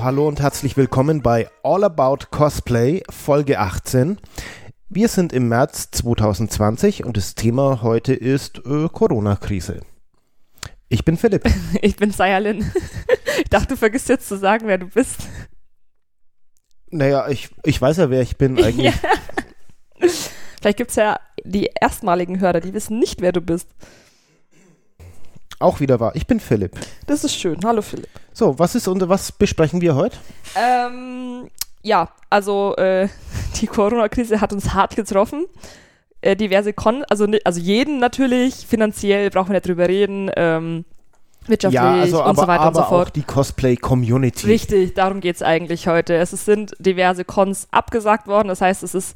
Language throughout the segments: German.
Hallo, hallo und herzlich willkommen bei All About Cosplay Folge 18. Wir sind im März 2020 und das Thema heute ist äh, Corona-Krise. Ich bin Philipp. Ich bin Sayalin. Ich dachte, du vergisst jetzt zu sagen, wer du bist. Naja, ich, ich weiß ja, wer ich bin eigentlich. Ja. Vielleicht gibt es ja die erstmaligen Hörer, die wissen nicht, wer du bist. Auch wieder wahr. Ich bin Philipp. Das ist schön. Hallo Philipp. So, was ist und was besprechen wir heute? Ähm, ja, also äh, die Corona-Krise hat uns hart getroffen. Äh, diverse Kon, also, also jeden natürlich, finanziell brauchen wir nicht drüber reden. Ähm, wirtschaftlich ja, also, und aber, so weiter und so fort. auch die Cosplay-Community. Richtig, darum geht es eigentlich heute. Es sind diverse Cons abgesagt worden. Das heißt, es ist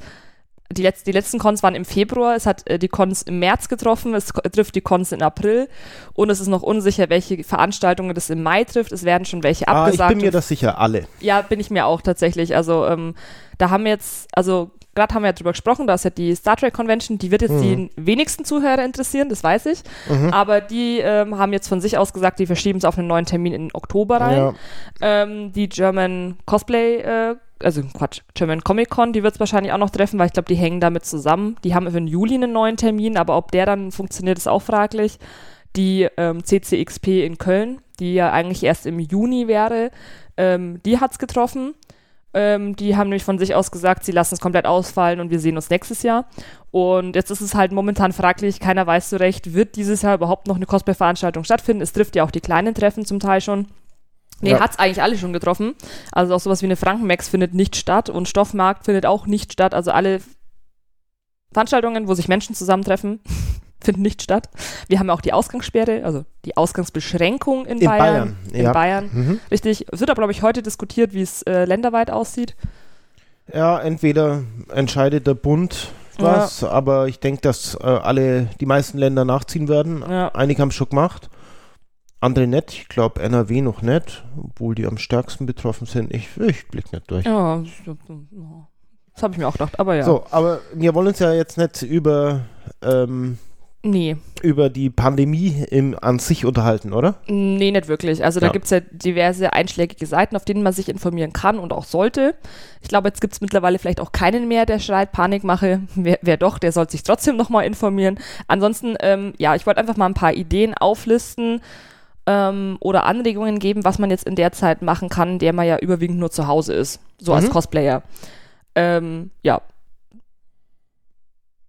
die, Letz-, die letzten Cons waren im Februar, es hat äh, die Cons im März getroffen, es trifft die Cons in April und es ist noch unsicher, welche Veranstaltungen das im Mai trifft. Es werden schon welche Ah, abgesagt. ich bin mir das sicher, alle. ja, bin ich mir auch tatsächlich. Also ähm, da haben wir jetzt, also gerade haben wir ja drüber gesprochen, da ist ja die Star Trek Convention, die wird jetzt die wenigsten Zuhörer interessieren, das weiß ich. Aber die ähm, haben jetzt von sich aus gesagt, die verschieben es auf einen neuen Termin in Oktober rein. Ja. Ähm, die German Cosplay, äh, also Quatsch, German Comic Con, die wird es wahrscheinlich auch noch treffen, weil ich glaube, die hängen damit zusammen. Die haben den Juli einen neuen Termin, aber ob der dann funktioniert, ist auch fraglich. Die ähm, CCXP in Köln, die ja eigentlich erst im Juni wäre, ähm, die hat es getroffen. Ähm, die haben nämlich von sich aus gesagt, sie lassen es komplett ausfallen und wir sehen uns nächstes Jahr. Und jetzt ist es halt momentan fraglich, keiner weiß so recht, wird dieses Jahr überhaupt noch eine Cosplay-Veranstaltung stattfinden? Es trifft ja auch die kleinen Treffen zum Teil schon. Nee, Ja. hat's eigentlich alle schon getroffen. Also auch sowas wie eine Frankenmax findet nicht statt und Stoffmarkt findet auch nicht statt. Also alle Veranstaltungen, wo sich Menschen zusammentreffen, finden nicht statt. Wir haben ja auch die Ausgangssperre, also die Ausgangsbeschränkung in, In Bayern. Bayern, In ja. Bayern. Mhm. Richtig. Es wird aber, glaube ich, heute diskutiert, wie es äh, länderweit aussieht. Ja, entweder entscheidet der Bund was, aber ich denke, dass äh, alle, die meisten Länder nachziehen werden. Ja. Einige haben es schon gemacht, andere nicht. Ich glaube NRW noch nicht, obwohl die am stärksten betroffen sind. Ich, ich blick nicht durch. Ja, das habe ich mir auch gedacht, aber ja. So, aber wir wollen uns ja jetzt nicht über, ähm, Nee, über die Pandemie im, an sich unterhalten, oder? nee, nicht wirklich. Also da Ja. gibt es ja diverse einschlägige Seiten, auf denen man sich informieren kann und auch sollte. Ich glaube, jetzt gibt es mittlerweile vielleicht auch keinen mehr, der schreit, Panikmache. Wer, wer doch, der soll sich trotzdem nochmal informieren. Ansonsten, ähm, ja, ich wollte einfach mal ein paar Ideen auflisten ähm, oder Anregungen geben, was man jetzt in der Zeit machen kann, in der man ja überwiegend nur zu Hause ist. So als Mhm. Cosplayer. Ähm, ja.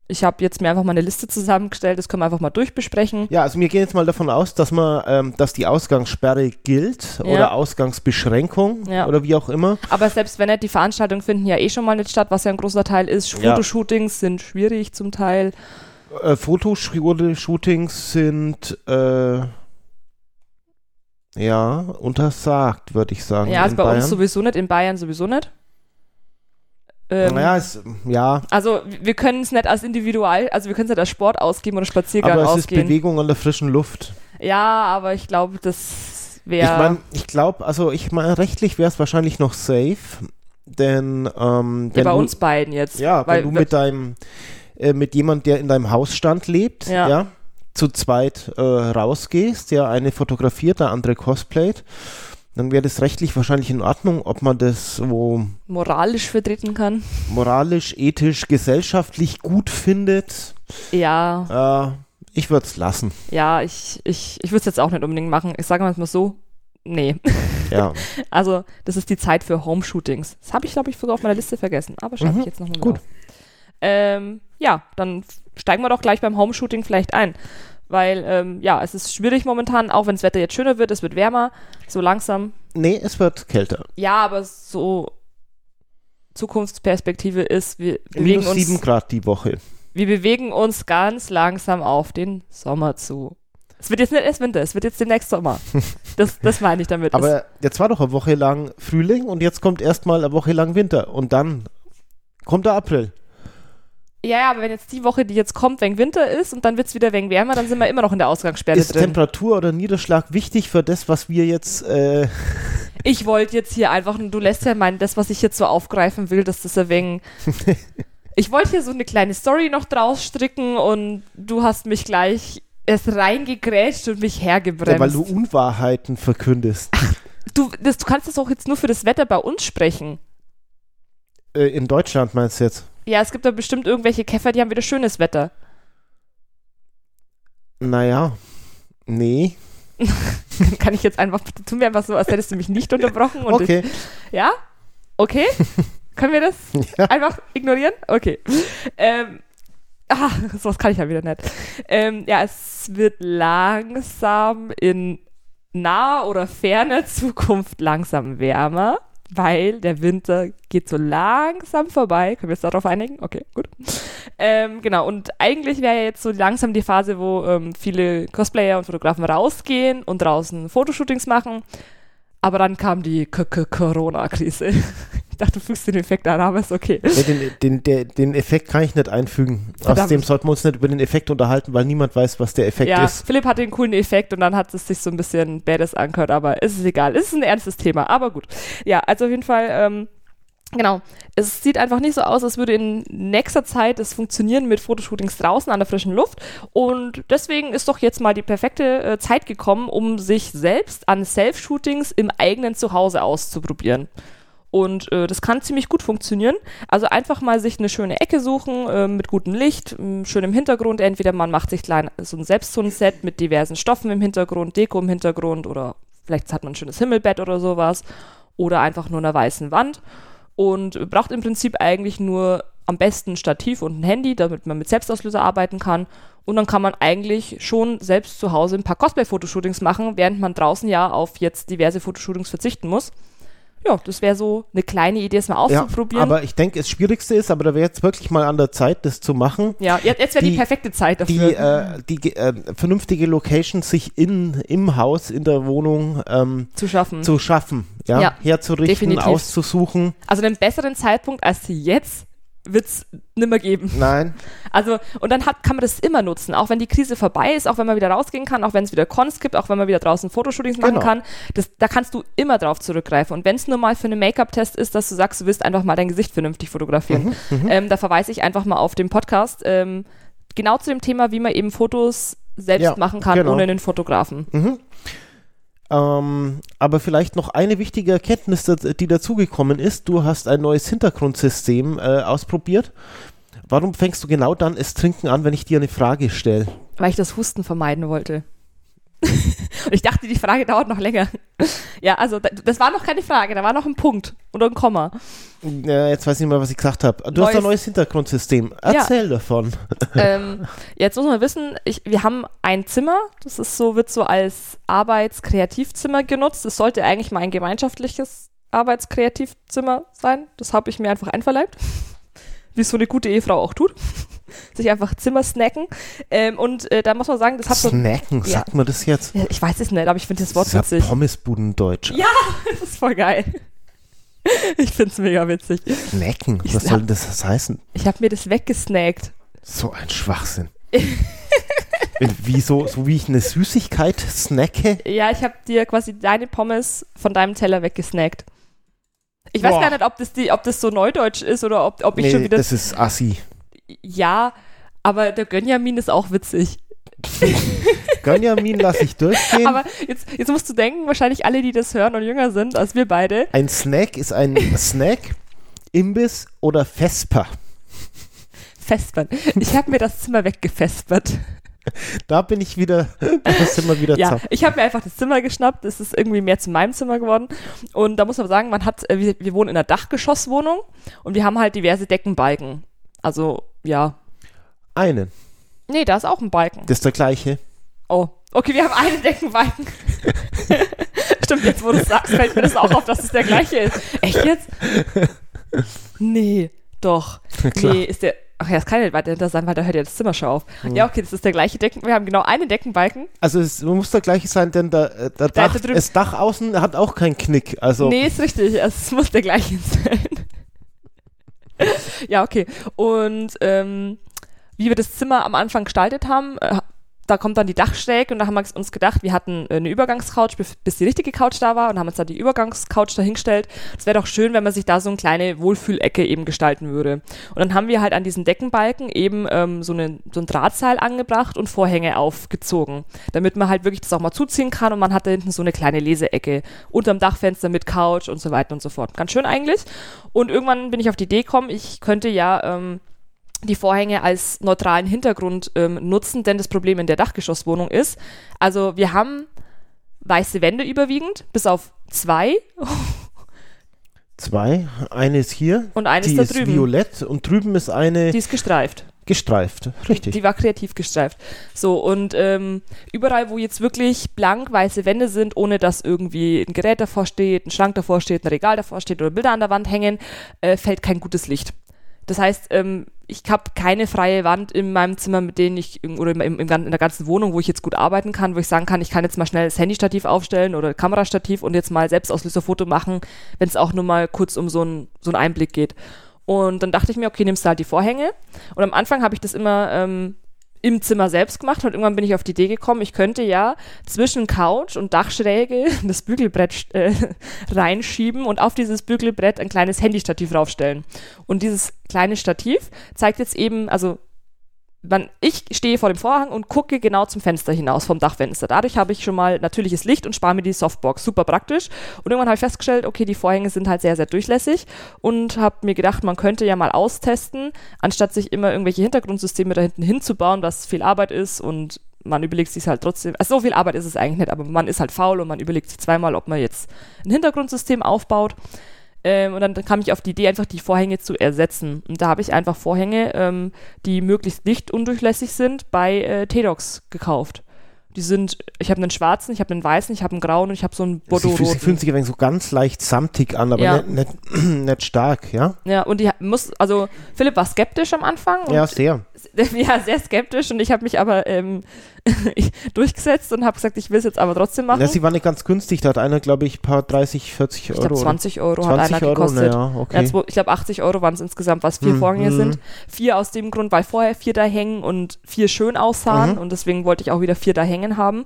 Ich habe jetzt mir einfach mal eine Liste zusammengestellt, das können wir einfach mal durchbesprechen. Ja, also wir gehen jetzt mal davon aus, dass man, ähm, dass die Ausgangssperre gilt Ja. oder Ausgangsbeschränkung Ja. oder wie auch immer. Aber selbst wenn nicht, die Veranstaltungen finden ja eh schon mal nicht statt, was ja ein großer Teil ist. Ja. Fotoshootings sind schwierig zum Teil. Äh, Fotoshootings sind äh, ja untersagt, würde ich sagen. Ja, also bei Bayern. uns sowieso nicht, in Bayern sowieso nicht. Ähm, Naja, es, ja, Also wir können es nicht als Individual, also wir können es nicht als Sport ausgeben oder Spaziergang aber es ist ausgehen. Bewegung an der frischen Luft. Ja, aber ich glaube, das Ich wäre. meine, ich glaube, also ich meine, rechtlich wäre es wahrscheinlich noch safe, denn ähm, ja, bei du, uns beiden jetzt. ja, weil wenn du mit deinem äh, mit jemand, der in deinem Hausstand lebt, ja, Ja. Zu zweit äh, rausgehst, der eine fotografiert, der andere cosplayt, dann wäre das rechtlich wahrscheinlich in Ordnung, ob man das so moralisch vertreten kann. moralisch, ethisch, gesellschaftlich gut findet. Ja, Äh, ich würde es lassen. ja, ich, ich, ich würde es jetzt auch nicht unbedingt machen. Ich sage mal so, nee. Ja, Also, das ist die Zeit für Home-Shootings. Das habe ich, glaube ich, sogar auf meiner Liste vergessen. Aber schreibe Mhm, ich jetzt noch mal gut. auf. Ähm, ja, dann steigen wir doch gleich beim Home-Shooting vielleicht ein. Weil, ähm, ja, es ist schwierig momentan, auch wenn das Wetter jetzt schöner wird, es wird wärmer, so langsam. nee, es wird kälter. Ja, aber so Zukunftsperspektive ist, wir bewegen Minus 7 uns, Grad die Woche. wir bewegen uns ganz langsam auf den Sommer zu. Es wird jetzt nicht erst Winter, es wird jetzt demnächst Sommer. Das, das meine ich damit. Es- Aber jetzt war doch eine Woche lang Frühling und jetzt kommt erstmal eine Woche lang Winter und dann kommt der April. Ja, ja, aber wenn jetzt die Woche, die jetzt kommt, wegen Winter ist und dann wird es wieder wegen wärmer, dann sind wir immer noch in der Ausgangssperre Ist drin. Temperatur oder Niederschlag wichtig für das, was wir jetzt äh, Ich wollte jetzt hier einfach, du lässt ja meinen, das, was ich jetzt so aufgreifen will, dass das wenig. ich wollte hier so eine kleine Story noch draus stricken und du hast mich gleich erst reingegrätscht und mich Ja, hergebremst. weil du Unwahrheiten verkündest. Du, das, du kannst das auch jetzt nur für das Wetter bei uns sprechen. Äh, in Deutschland meinst du jetzt? Ja, es gibt da bestimmt irgendwelche Käfer, die haben wieder schönes Wetter. Naja, nee. Kann ich jetzt einfach, tu mir einfach so, als hättest du mich nicht unterbrochen. Und Okay. Ich, ja? Okay? Können wir das Ja. einfach ignorieren? Okay. Ähm, ah, sowas kann ich ja wieder nicht. Ähm, ja, es wird langsam in naher oder ferner Zukunft langsam wärmer, weil der Winter geht so langsam vorbei. Können wir uns darauf einigen? Okay, gut. Ähm, genau, und eigentlich wäre jetzt so langsam die Phase, wo ähm, viele Cosplayer und Fotografen rausgehen und draußen Fotoshootings machen. Aber dann kam die Corona-Krise. Ich dachte, du fügst den Effekt an, aber ist okay. Nee, den, den, der, den Effekt kann ich nicht einfügen. Verdammt. Außerdem sollten wir uns nicht über den Effekt unterhalten, weil niemand weiß, was der Effekt ja, ist. Philipp hatte einen coolen Effekt und dann hat es sich so ein bisschen badass angehört, aber es ist egal. Es ist ein ernstes Thema, aber gut. Ja, also auf jeden Fall, ähm, genau. Es sieht einfach nicht so aus, als würde in nächster Zeit es funktionieren mit Fotoshootings draußen an der frischen Luft. Und deswegen ist doch jetzt mal die perfekte äh, Zeit gekommen, um sich selbst an Self-Shootings im eigenen Zuhause auszuprobieren. Und äh, das kann ziemlich gut funktionieren. Also einfach mal sich eine schöne Ecke suchen äh, mit gutem Licht, schönem Hintergrund. Entweder man macht sich klein, so ein Selbstzonenset mit diversen Stoffen im Hintergrund, Deko im Hintergrund oder vielleicht hat man ein schönes Himmelbett oder sowas. Oder einfach nur einer weißen Wand. Und braucht im Prinzip eigentlich nur am besten ein Stativ und ein Handy, damit man mit Selbstauslöser arbeiten kann. Und dann kann man eigentlich schon selbst zu Hause ein paar Cosplay-Fotoshootings machen, während man draußen ja auf jetzt diverse Fotoshootings verzichten muss. Ja, das wäre so eine kleine Idee, es mal Ja, auszuprobieren. aber ich denke, das Schwierigste ist, aber da wäre jetzt wirklich mal an der Zeit, das zu machen. Ja, jetzt, jetzt wäre die, Die- perfekte Zeit Die, dafür äh, die äh, vernünftige Location sich in, im Haus, in der Wohnung ähm, zu schaffen. zu schaffen, ja, Ja, herzurichten, definitiv. auszusuchen. Also einen besseren Zeitpunkt als jetzt wird's nimmer geben. Nein, Also, und dann hat, kann man das immer nutzen, auch wenn die Krise vorbei ist, auch wenn man wieder rausgehen kann, auch wenn es wieder Cons gibt, auch wenn man wieder draußen Fotoshootings machen Genau. kann. Das, da kannst du immer drauf zurückgreifen. Und wenn es nur mal für einen Make-up-Test ist, dass du sagst, du willst einfach mal dein Gesicht vernünftig fotografieren, ähm, da verweise ich einfach mal auf den Podcast. Ähm, genau zu dem Thema, wie man eben Fotos selbst Ja, machen kann, genau. ohne einen Fotografen. Ähm, aber vielleicht noch eine wichtige Erkenntnis, die dazugekommen ist. Du hast ein neues Hintergrundsystem äh, ausprobiert. Warum fängst du genau dann das Trinken an, wenn ich dir eine Frage stelle? weil ich das Husten vermeiden wollte. Und ich dachte, die Frage dauert noch länger. Ja, also da- das war noch keine Frage, da war noch ein Punkt oder ein Komma. Äh, jetzt weiß ich nicht mehr, was ich gesagt habe. Du hast ein Neues- neues Hintergrundsystem. Erzähl davon. ähm, jetzt muss man wissen, ich, wir haben ein Zimmer, das ist so, wird so als Arbeitskreativzimmer genutzt. Es sollte eigentlich mal ein gemeinschaftliches Arbeitskreativzimmer sein. Das habe ich mir einfach einverleibt. Wie es so eine gute Ehefrau auch tut. Sich einfach Zimmer snacken. Ähm, und äh, da muss man sagen, das hat so. Snacken, Ja. sagt man das jetzt? Ja, ich weiß es nicht, aber ich finde das Wort Das ist witzig. Pommesbudendeutsch. Ja, das ist voll geil. Ich finde es mega witzig. Snacken, was soll denn das heißen? Ich habe mir das weggesnackt. So ein Schwachsinn. wie so, so wie ich eine Süßigkeit snacke? Ja, ich habe dir quasi deine Pommes von deinem Teller weggesnackt. Ich weiß Boah. gar nicht, ob das, die, ob das so neudeutsch ist oder ob, ob ich Nee, schon wieder. das ist assi. Ja, aber der Gönjamin ist auch witzig. Gönjamin lasse ich durchgehen. Aber jetzt, jetzt musst du denken, wahrscheinlich alle, die das hören und jünger sind als wir beide. ein Snack ist ein Snack, Imbiss oder Vesper. Fespern. Ich habe mir das Zimmer weggefespert. Da bin ich wieder, da sind wir wieder Ja, zapp. ich habe mir einfach das Zimmer geschnappt. Es ist irgendwie mehr zu meinem Zimmer geworden. Und da muss man sagen, man hat, äh, wir, wir wohnen in einer Dachgeschosswohnung und wir haben halt diverse Deckenbalken. Also, ja. Einen. Nee, da ist auch ein Balken. Das ist der gleiche. Oh, okay, wir haben einen Deckenbalken. Stimmt, jetzt wo du es sagst, fällt mir das auch auf, dass es der gleiche ist. Echt jetzt? Nee, doch. Klar. Nee, ist der. Ach ja, das kann ja nicht weiter hinter sein, weil da hört ja das Zimmer schon auf. Ja, okay, das ist der gleiche Decken. Wir haben genau einen Deckenbalken. Also es muss der gleiche sein, denn der, äh, der Da Dach, drüben- das Dach außen hat auch keinen Knick. Also Nee, ist richtig. Es muss der gleiche sein. ja, okay. Und ähm, wie wir das Zimmer am Anfang gestaltet haben, äh, da kommt dann die Dachschräge und da haben wir uns gedacht, wir hatten äh, eine Übergangscouch, bis die richtige Couch da war und haben uns dann die Übergangscouch dahingestellt. Es wäre doch schön, wenn man sich da so eine kleine Wohlfühlecke eben gestalten würde. Und dann haben wir halt an diesen Deckenbalken eben ähm, so, eine, so ein Drahtseil angebracht und Vorhänge aufgezogen, damit man halt wirklich das auch mal zuziehen kann und man hat da hinten so eine kleine Leseecke unterm Dachfenster mit Couch und so weiter und so fort. Ganz schön eigentlich. Und irgendwann bin ich auf die Idee gekommen, ich könnte ja ähm, die Vorhänge als neutralen Hintergrund ähm, nutzen, denn das Problem in der Dachgeschosswohnung ist, also wir haben weiße Wände überwiegend, bis auf zwei. zwei. Eine ist hier. Und eine ist da drüben. violett und drüben ist eine. Die ist gestreift. Gestreift, richtig. Die, die war kreativ gestreift. So, und ähm, überall, wo jetzt wirklich blank weiße Wände sind, ohne dass irgendwie ein Gerät davor steht, ein Schrank davor steht, ein Regal davor steht oder Bilder an der Wand hängen, äh, fällt kein gutes Licht. Das heißt, ähm, ich habe keine freie Wand in meinem Zimmer, mit denen ich, oder im, im, in der ganzen Wohnung, wo ich jetzt gut arbeiten kann, wo ich sagen kann, ich kann jetzt mal schnell das Handystativ aufstellen oder Kamerastativ und jetzt mal Selbstauslöserfoto machen, wenn es auch nur mal kurz um so, ein, so einen Einblick geht. Und dann dachte ich mir, okay, nimmst du halt die Vorhänge. Und am Anfang habe ich das immer ähm, im Zimmer selbst gemacht und irgendwann bin ich auf die Idee gekommen, ich könnte ja zwischen Couch und Dachschräge das Bügelbrett äh, reinschieben und auf dieses Bügelbrett ein kleines Handystativ raufstellen. Und dieses kleine Stativ zeigt jetzt eben, also man, ich stehe vor dem Vorhang und gucke genau zum Fenster hinaus, vom Dachfenster. Dadurch habe ich schon mal natürliches Licht und spare mir die Softbox. Super praktisch. Und irgendwann habe ich festgestellt, okay, die Vorhänge sind halt sehr, sehr durchlässig und habe mir gedacht, man könnte ja mal austesten, anstatt sich immer irgendwelche Hintergrundsysteme da hinten hinzubauen, was viel Arbeit ist und man überlegt sich halt trotzdem, also so viel Arbeit ist es eigentlich nicht, aber man ist halt faul und man überlegt sich zweimal, ob man jetzt ein Hintergrundsystem aufbaut. Ähm, und dann kam ich auf die Idee, einfach die Vorhänge zu ersetzen. Und da habe ich einfach Vorhänge, ähm, die möglichst lichtundurchlässig sind, bei äh, T-Docs gekauft. Die sind, ich habe einen schwarzen, ich habe einen weißen, ich habe einen grauen und ich habe so einen bordeaux Sie, sie fühlen sich so ganz leicht samtig an, aber Ja. nicht, nicht, nicht stark, ja? Ja, und die muss, also Philipp war skeptisch am Anfang. Ja, sehr. ja, sehr skeptisch und ich habe mich aber ähm, durchgesetzt und habe gesagt, ich will es jetzt aber trotzdem machen. Ja, sie war nicht ganz günstig, da hat einer, glaube ich, ein paar 30, 40 ich Euro. glaube 20 Euro oder? hat einer 20 Euro, gekostet. naja, okay. Ja, zwei, ich glaube 80 Euro waren es insgesamt, was vier Mhm. Vorhänge Mhm. sind. Vier aus dem Grund, weil vorher vier da hängen und vier schön aussahen Mhm. und deswegen wollte ich auch wieder vier da hängen haben.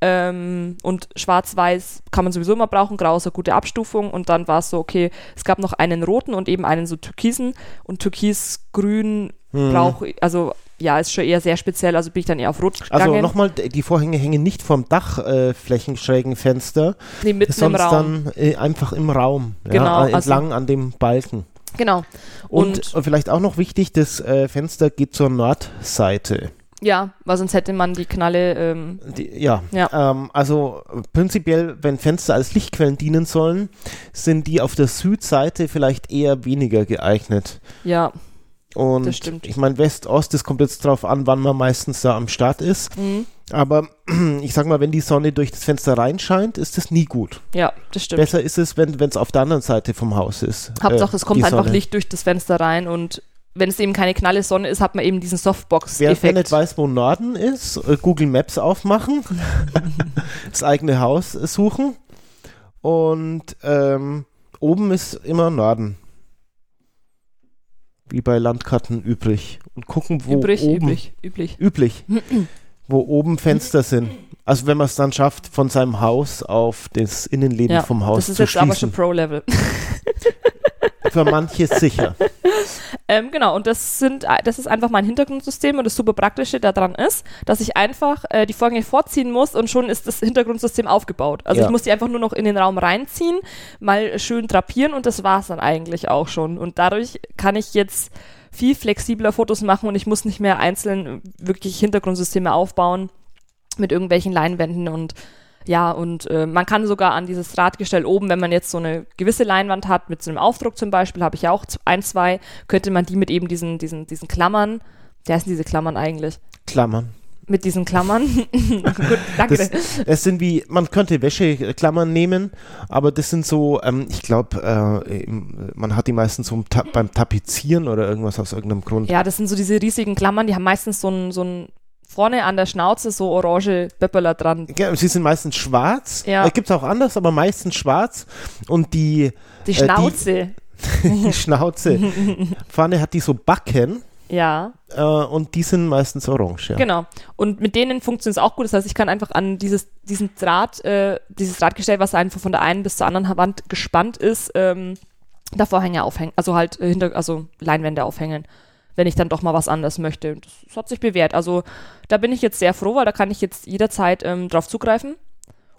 Ähm, und schwarz-weiß kann man sowieso immer brauchen, grau ist eine gute Abstufung und dann war es so, okay, es gab noch einen roten und eben einen so türkisen und türkisgrün Mhm. brauche ich, also ja, ist schon eher sehr speziell, also bin ich dann eher auf rot Also gegangen. nochmal, die Vorhänge hängen nicht vom Dachflächenschrägen Fenster, nee, mitten im sonst Raum. dann äh, einfach im Raum, Genau, ja, äh, also- entlang an dem Balken. Genau. Und, Und, vielleicht auch noch wichtig, das äh, Fenster geht zur Nordseite. ja, weil sonst hätte man die Knalle, ähm, Die, ja, Ja. Ähm, also prinzipiell, wenn Fenster als Lichtquellen dienen sollen, sind die auf der Südseite vielleicht eher weniger geeignet. ja, Und Das stimmt. ich meine, West-Ost, das kommt jetzt drauf an, wann man meistens da am Start ist. mhm. Aber ich sag mal, wenn die Sonne durch das Fenster reinscheint, ist das nie gut. ja, das stimmt. Besser ist es, wenn es auf der anderen Seite vom Haus ist. Hauptsache, äh, es kommt einfach. Licht durch das Fenster rein und wenn es eben keine knalle Sonne ist, hat man eben diesen Wer, wer Softbox-Effekt. nicht weiß, wo Norden ist, äh, Google Maps aufmachen, das eigene Haus äh, suchen und ähm, oben ist immer Norden. Wie bei Landkarten üblich. Und gucken, wo übrig, oben üblich, üblich. üblich, wo oben Fenster sind. Also wenn man es dann schafft, von seinem Haus auf das Innenleben Ja, vom Haus Das ist zu jetzt aber schon schließen. Pro-Level. Für manche sicher. ähm, genau, und das sind, äh, das ist einfach mein Hintergrundsystem und das super Praktische daran ist, dass ich einfach äh, die Vorgänge vorziehen muss und schon ist das Hintergrundsystem aufgebaut. Also Ja. ich muss die einfach nur noch in den Raum reinziehen, mal schön drapieren und das war's dann eigentlich auch schon. Und dadurch kann ich jetzt viel flexibler Fotos machen und ich muss nicht mehr einzeln wirklich Hintergrundsysteme aufbauen mit irgendwelchen Leinwänden und ja, und äh, man kann sogar an dieses Drahtgestell oben, wenn man jetzt so eine gewisse Leinwand hat, mit so einem Aufdruck zum Beispiel, habe ich ja auch ein, zwei, könnte man die mit eben diesen, diesen, diesen Klammern, wie heißen diese Klammern eigentlich? Klammern. Mit diesen Klammern. Gut, danke. Das, das sind wie, man könnte Wäscheklammern nehmen, aber das sind so, ähm, ich glaube, äh, man hat die meistens so beim Tapezieren oder irgendwas aus irgendeinem Grund. ja, das sind so diese riesigen Klammern, die haben meistens so ein, so ein vorne an der Schnauze so orange Böppeler dran. Ja, Sie sind meistens schwarz. Ja. Gibt es auch anders, aber meistens schwarz. Und die, Die Äh, die- Schnauze. die Schnauze vorne hat die so Backen. Ja. Äh, und die sind meistens orange, ja. Genau. Und mit denen funktioniert es auch gut. Das heißt, ich kann einfach an dieses, diesen Draht, äh, dieses Drahtgestell, was einfach von der einen bis zur anderen Wand gespannt ist, ähm, da Vorhänge aufhängen. Also halt äh, hinter, also Leinwände aufhängen, wenn ich dann doch mal was anderes möchte. Das, das hat sich bewährt. Also da bin ich jetzt sehr froh, weil da kann ich jetzt jederzeit ähm, drauf zugreifen.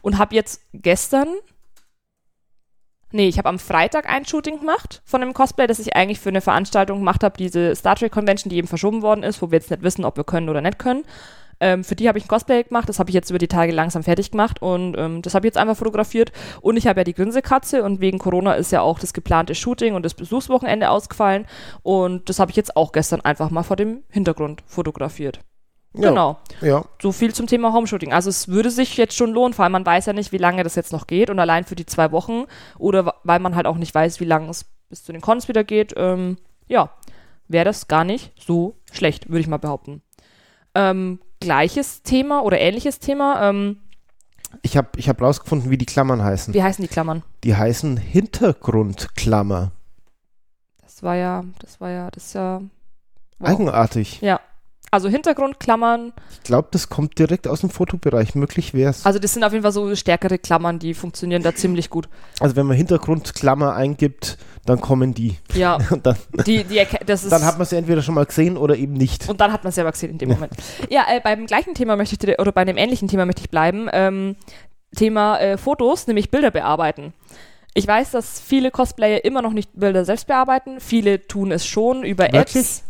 Und habe jetzt gestern Nee, ich habe am Freitag ein Shooting gemacht von einem Cosplay, das ich eigentlich für eine Veranstaltung gemacht habe, diese Star Trek Convention, die eben verschoben worden ist, wo wir jetzt nicht wissen, ob wir können oder nicht können. Ähm, für die habe ich ein Cosplay gemacht, das habe ich jetzt über die Tage langsam fertig gemacht und ähm, das habe ich jetzt einfach fotografiert. Und ich habe ja die Grinsekatze und wegen Corona ist ja auch das geplante Shooting und das Besuchswochenende ausgefallen und das habe ich jetzt auch gestern einfach mal vor dem Hintergrund fotografiert. Ja. Genau. Ja. So viel zum Thema Homeshooting. Also es würde sich jetzt schon lohnen, vor allem man weiß ja nicht, wie lange das jetzt noch geht und allein für die zwei Wochen oder weil man halt auch nicht weiß, wie lange es bis zu den Cons wieder geht, ähm, ja, wäre das gar nicht so schlecht, würde ich mal behaupten. Ähm, gleiches Thema oder ähnliches Thema, ähm, Ich habe ich hab rausgefunden, wie die Klammern heißen. wie heißen die Klammern? Die heißen Hintergrundklammer. Das war ja, das war ja, das ist ja, wow. Eigenartig. ja. Also Hintergrundklammern, Ich glaube, das kommt direkt aus dem Fotobereich. Möglich wäre es. also das sind auf jeden Fall so stärkere Klammern, die funktionieren da ziemlich gut. Also wenn man Hintergrundklammer eingibt, dann kommen die. Ja, Und dann, die, die, das ist... dann hat man sie entweder schon mal gesehen oder eben nicht. Und dann hat man es selber gesehen in dem Moment. Ja, äh, beim gleichen Thema möchte ich, oder bei einem ähnlichen Thema möchte ich bleiben. Ähm, Thema äh, Fotos, nämlich Bilder bearbeiten. Ich weiß, dass viele Cosplayer immer noch nicht Bilder selbst bearbeiten. Viele tun es schon über Wirklich? Apps.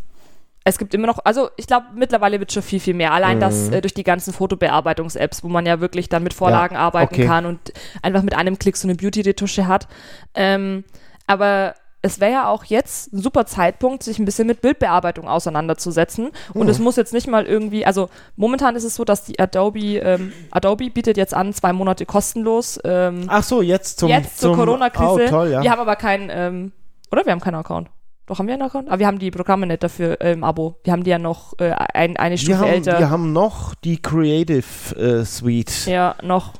Es gibt immer noch, also ich glaube, mittlerweile wird schon viel, viel mehr. Allein das Mhm. äh, durch die ganzen Fotobearbeitungs-Apps, wo man ja wirklich dann mit Vorlagen arbeiten okay. kann und einfach mit einem Klick so eine Beauty-Retusche hat. Ähm, aber es wäre ja auch jetzt ein super Zeitpunkt, sich ein bisschen mit Bildbearbeitung auseinanderzusetzen. Und Mhm. es muss jetzt nicht mal irgendwie, also momentan ist es so, dass die Adobe, ähm, Adobe bietet jetzt an, zwei Monate kostenlos. Ähm, Ach so, jetzt zum jetzt zur Corona-Krise. Oh, toll, ja. Wir haben aber keinen, ähm, oder? Wir haben keinen Account. Doch, haben wir einen Account? Aber wir haben die Programme nicht dafür äh, im Abo. Wir haben die ja noch äh, ein, eine Stufe wir, haben, älter. wir haben noch die Creative äh, Suite. Ja, noch.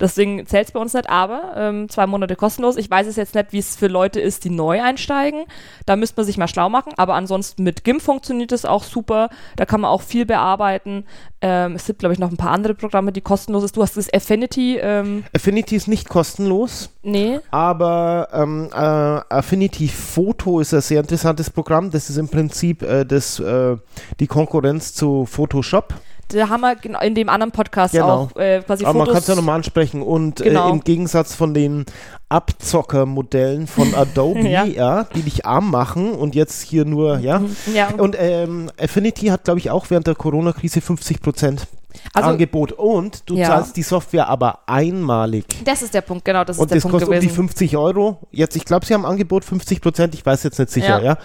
Deswegen zählt es bei uns nicht, aber ähm, zwei Monate kostenlos. Ich weiß es jetzt nicht, wie es für Leute ist, die neu einsteigen. Da müsste man sich mal schlau machen. Aber ansonsten mit GIMP funktioniert es auch super. Da kann man auch viel bearbeiten. Ähm, es gibt, glaube ich, noch ein paar andere Programme, die kostenlos sind. Du hast das Affinity. Ähm, Affinity ist nicht kostenlos, nee. aber ähm, äh, Affinity Photo ist ein sehr interessantes Programm. Das ist im Prinzip äh, das, äh, die Konkurrenz zu Photoshop. Da haben wir in dem anderen Podcast Genau. auch äh, quasi Aber man kann Fotos. es ja nochmal ansprechen. Und Genau. äh, im Gegensatz von den Abzockermodellen von Adobe, Ja. ja. die dich arm machen und jetzt hier nur, ja. ja, Und ähm, Affinity hat, glaube ich, auch während der Corona-Krise 50% also Angebot. Und du Ja. zahlst die Software aber einmalig. das ist der Punkt, genau, das ist Und der das Punkt kostet um gewesen. die 50 Euro. Jetzt, ich glaube, sie haben Angebot 50 Prozent, ich weiß jetzt nicht sicher, ja.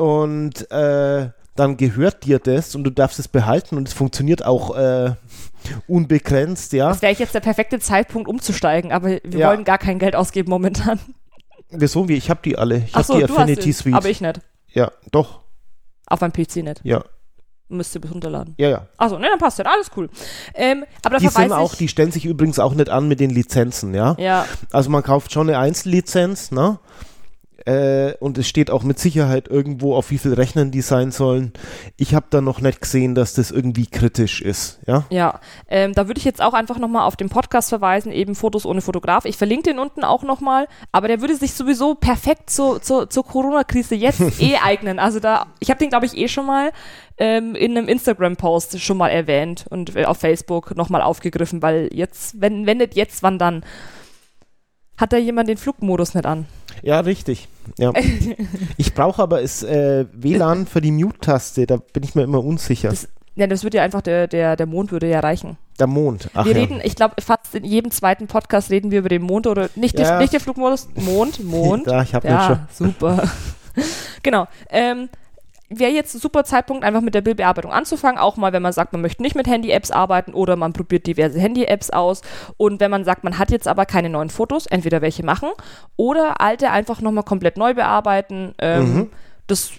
Und äh, dann gehört dir das und du darfst es behalten und es funktioniert auch äh, unbegrenzt, ja. Das wäre jetzt der perfekte Zeitpunkt umzusteigen, aber wir Ja. wollen gar kein Geld ausgeben momentan. Wieso? Wie? Ich habe die alle. Ich habe so, die Affinity Suite. aber ich nicht. ja, doch. Auf meinem PC nicht. Ja, Müsst ihr bis runterladen. ja, ja. Achso, ne, dann passt das. Alles cool. Ähm, aber Die sind auch, die stellen sich übrigens auch nicht an mit den Lizenzen, ja. Ja, Also man kauft schon eine Einzellizenz, ne? Äh, und es steht auch mit Sicherheit irgendwo, auf wie viel Rechnern die sein sollen. Ich habe da noch nicht gesehen, dass das irgendwie kritisch ist, ja. ja. Ähm, da würde ich jetzt auch einfach nochmal auf den Podcast verweisen, eben Fotos ohne Fotograf. Ich verlinke den unten auch nochmal, aber der würde sich sowieso perfekt zu, zu, zur Corona-Krise jetzt eh eignen. Also da, ich habe den, glaube ich, eh schon mal ähm, in einem Instagram-Post schon mal erwähnt und äh, auf Facebook nochmal aufgegriffen, weil jetzt, wenn, wenn nicht jetzt, wann dann? Hat da jemand den Flugmodus nicht an? Ja, richtig. Ja. ich brauche aber das äh, WLAN für die Mute-Taste, da bin ich mir immer unsicher. Das- Ja, das würde ja einfach, der, der, der Mond würde ja reichen. der Mond. Ach wir ja. reden, ich glaube, fast in jedem zweiten Podcast reden wir über den Mond oder nicht, Ja. der, nicht der Flugmodus, Mond, Mond. Ja, ich habe den schon. ja, super. genau. Ähm, Wäre jetzt ein super Zeitpunkt, einfach mit der Bildbearbeitung anzufangen, auch mal, wenn man sagt, man möchte nicht mit Handy-Apps arbeiten oder man probiert diverse Handy-Apps aus. Und wenn man sagt, man hat jetzt aber keine neuen Fotos, entweder welche machen oder alte einfach nochmal komplett neu bearbeiten. Ähm, Mhm. Das